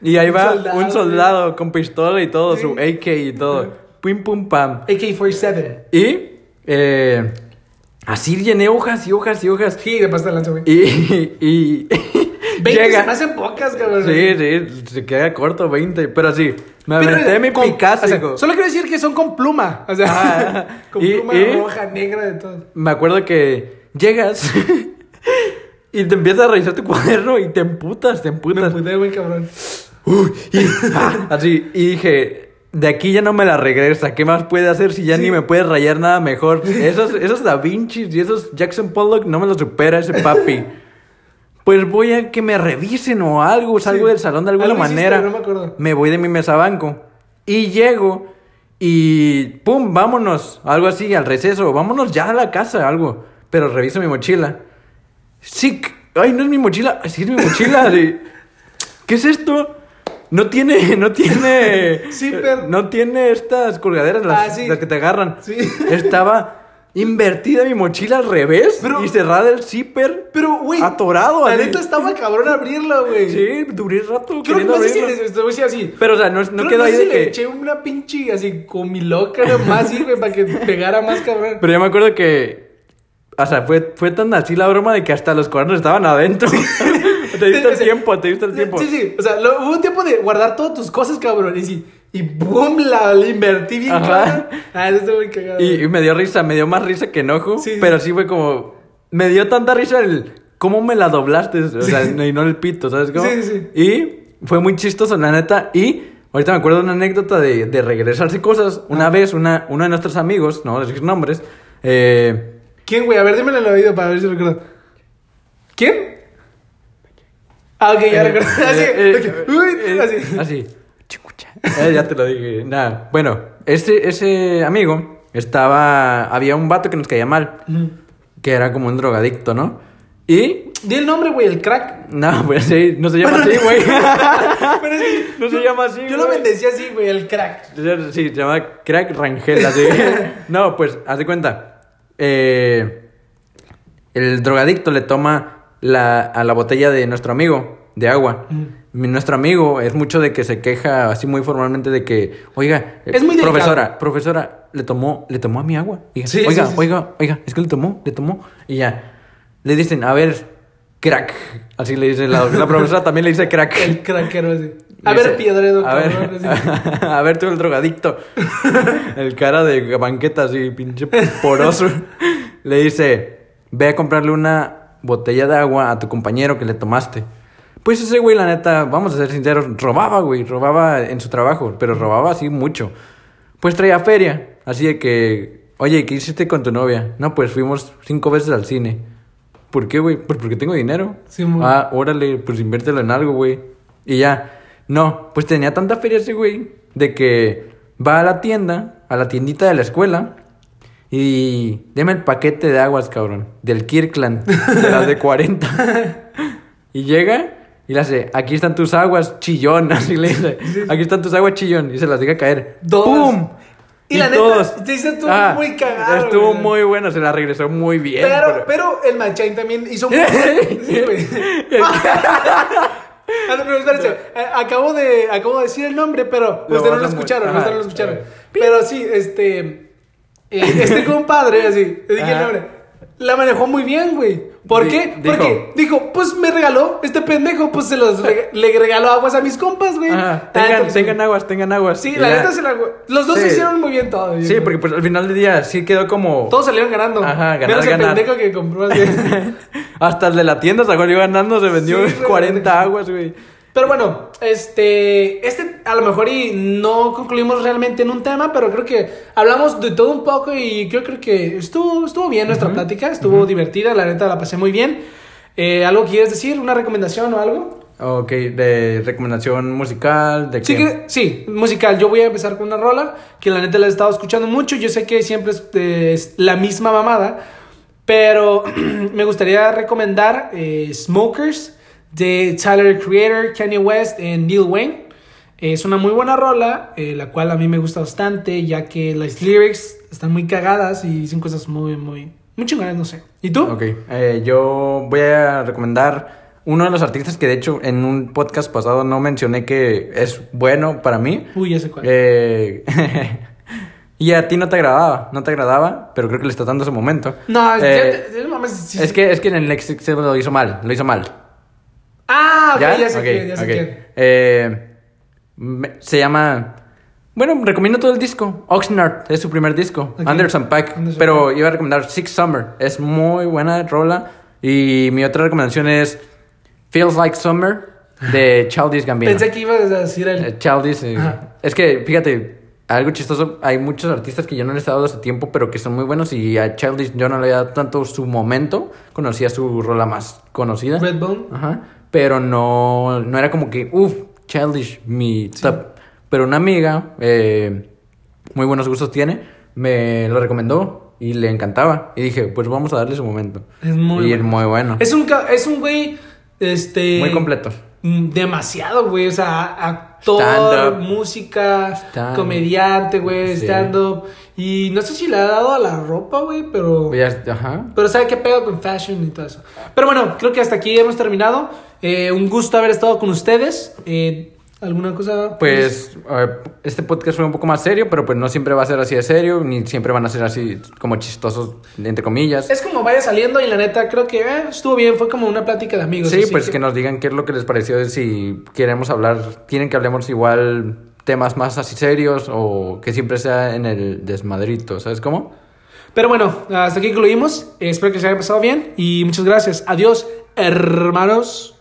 Y ahí Un va soldado, un soldado con pistola y todo, su. AK y todo. Pim, pum, pam. AK-47. Y eh, así llené hojas y hojas y hojas. Sí, de pasta de lanza, güey. Y, y 20 llega. se me hacen pocas, cabrón. Sí, sí, se queda corto 20, pero así, me aventé mi con- Picasso. o sea, solo quiero decir que son con pluma. O sea, Ah, con y- pluma y- roja, negra, de todo. Me acuerdo que llegas Y te empiezas a revisar tu cuaderno y te emputas, te Me emputas. puté muy cabrón. Uy, y, ah, así, y dije, de aquí ya no me la regresa. ¿Qué más puede hacer si ya Sí. ni me puede rayar nada mejor? Esos, esos Da Vinci y esos Jackson Pollock no me los supera ese papi. Pues voy a que me revisen o algo, salgo Sí. del salón de alguna hiciste, manera. no me acuerdo. Me voy de mi mesa banco. Y llego y pum, vámonos. Algo así, al receso. Vámonos ya a la casa, algo. Pero reviso mi mochila. Sí, ay, no es mi mochila. Sí, es mi mochila. ¿Qué es esto? No tiene, no tiene. Zipper. No tiene estas colgaderas, las, Ah, sí. las que te agarran. Sí. Estaba invertida mi mochila al revés Pero- y cerrada el zipper. Pero, güey. Atorado, La neta estaba cabrón abrirlo, güey. Sí, duré rato Creo que no sé si voy a así. Pero, o sea, no, no quedó ahí de si que. le eché una pinche así nomás, sí, güey, para que pegara más cabrón. Pero yo me acuerdo que. O sea, fue, fue tan así la broma de que hasta los cuadernos estaban adentro. te diste el tiempo, te diste el tiempo. Sí, sí. O sea, lo- hubo un tiempo de guardar todas tus cosas, cabrón. Y sí. Y boom, la, la invertí bien, Ajá. Ah, eso estuvo muy cagado. Y, y me dio risa, me dio más risa que enojo. Sí, pero sí fue como. Me dio tanta risa el. ¿Cómo me la doblaste? O sea, y no el pito, ¿sabes cómo? Sí, sí, Y fue muy chistoso, la neta. Y ahorita me acuerdo de una anécdota de, de regresarse cosas. Una vez, una, uno de nuestros amigos, no voy a decir nombres, eh. ¿Quién, güey? A ver, dímelo en el oído para ver si recuerdo. ¿Quién? Ah, ok, ya Eh, recuerdo. Así, eh, ok. eh, Uy, así. Así. Eh, ya te lo dije. Nada. Bueno, ese, ese amigo estaba. Había un vato que nos caía mal. Que era como un drogadicto, ¿no? Y. Di el nombre, güey, el crack. No, pues sí, no se llama Bueno, así, güey. Pero sí, No se yo- llama así, Yo lo güey. bendecía así, güey, el crack. Sí, se llama Crack Rangel, así. no, pues, haz de cuenta. Eh, el drogadicto le toma la, a la botella de nuestro amigo de agua. Mi- Nuestro amigo es mucho de que se queja así muy formalmente de que, oiga, Es muy delicado. profesora, profesora, le tomó, le tomó a mi agua. Y, Sí, oiga, sí, sí, sí. oiga, oiga, es que le tomó, le tomó. Y ya, le dicen, a ver, crack. Así le dice la, la profesora, también le dice crack. El crackero así. A ver, Piedredo, a ver, a ver tú el drogadicto. el cara de banqueta así, pinche poroso. Le dice, ve a comprarle una botella de agua a tu compañero que le tomaste. Pues ese güey, la neta, vamos a ser sinceros, robaba, güey, robaba en su trabajo, pero robaba así mucho. Pues traía feria, así de que, oye, ¿qué hiciste con tu novia? No, pues fuimos cinco veces al cine. ¿Por qué, güey? Pues porque tengo dinero. Sí, mo. ah, órale, pues inviértelo en algo, güey. Y ya. No, pues tenía tanta feria ese güey de que va a la tienda, a la tiendita de la escuela y deme el paquete de aguas, cabrón, del Kirkland, de las de 40. y llega y le hace, aquí están tus aguas, chillón, así le dice, aquí están tus aguas, chillón, y se las deja caer. Dos. ¡Pum! Y la neta, te hice estuvo Ah, muy cagado, Estuvo güey. muy bueno, se la regresó muy bien. Pero, pero el Machain también hizo muy. Ah, eh, acabo de, acabo de decir el nombre, pero ustedes no lo escucharon, ustedes no lo escucharon. Eh. Pero sí, este, eh, este compadre, así, le dije el nombre, la manejó muy bien, güey. ¿Por Di- qué? dijo. Porque dijo, pues me regaló, este pendejo, pues se los le regaló aguas a mis compas, güey. Ah, tengan, entonces- tengan aguas, tengan aguas. Sí, la neta se la... Los dos Sí. hicieron muy bien todo. Sí, porque pues al final del día sí quedó como... Todos salieron ganando. Ajá, ganar, Menos el pendejo que compró así. Hasta el de la tienda salió ganando, se vendió Sí, güey. 40 aguas, güey. Pero bueno, este, este a lo mejor y no concluimos realmente en un tema, pero creo que hablamos de todo un poco y yo creo que estuvo, estuvo bien nuestra plática, estuvo divertida, la neta la pasé muy bien. Eh, ¿Algo quieres decir? ¿Una recomendación o algo? Ok, de recomendación musical, de Sí, que, sí, musical. Yo voy a empezar con una rola que la neta la he estado escuchando mucho. Yo sé que siempre es, eh, es la misma mamada, pero me gustaría recomendar eh, Smokers de Tyler Creator, Kanye West y Neil Wayne. Es una muy buena rola, eh, la cual a mí me gusta bastante, ya que las lyrics están muy cagadas y dicen cosas muy, muy, muy chingonas, no sé. ¿Y tú? Ok, eh, yo voy a recomendar uno de los artistas que de hecho en un podcast pasado no mencioné que es bueno para mí. Uy, ya sé cuál. Eh, y a ti no te agradaba, no te agradaba, pero creo que le está dando ese momento. no, Eh, ya- ya- sí, es sí. que es que en el Lex se lo hizo mal, lo hizo mal. Ah, ok, ya, sé Ok, quién, ya sé quién. Eh, me- se llama. Bueno, recomiendo todo el disco. Oxnard es su primer disco. Anderson Pack. Anderson pero iba a recomendar Six Summer. Es muy buena rola. Y mi otra recomendación es Feels Like Summer de Childish Gambino. Pensé que ibas a decir el... Eh, Childish, eh, es que fíjate, algo chistoso, hay muchos artistas que yo no les he dado hace tiempo, pero que son muy buenos y a Childish yo no le he dado tanto su momento, conocía su rola más conocida. Redbone. Ajá. Pero no, no era como que, uff, Childish, mi top. Pero una amiga, eh, muy buenos gustos tiene, me lo recomendó y le encantaba. Y dije, pues vamos a darle su momento. Es muy y es bueno. muy bueno. Es un, es un güey, este... Muy completo. mm, Demasiado, güey. O sea, actor, música, Stand- comediante, güey, Sí. stand-up. Y no sé si le ha dado a la ropa, güey, pero... Ya- ajá. Pero sabe qué pedo con fashion y todo eso. Pero bueno, creo que hasta aquí hemos terminado. Eh, un gusto haber estado con ustedes. Eh, ¿Alguna cosa? Pues eh, este podcast fue un poco más serio, pero pues no siempre va a ser así de serio, ni siempre van a ser así como chistosos, entre comillas. Es como vaya saliendo y la neta creo que eh, estuvo bien. Fue como una plática de amigos. Sí, pues que nos digan qué es lo que les pareció, si queremos hablar, quieren que hablemos igual temas más así serios o que siempre sea en el desmadrito, ¿sabes cómo? Pero bueno, hasta aquí concluimos. Espero que se haya pasado bien y muchas gracias. Adiós, hermanos.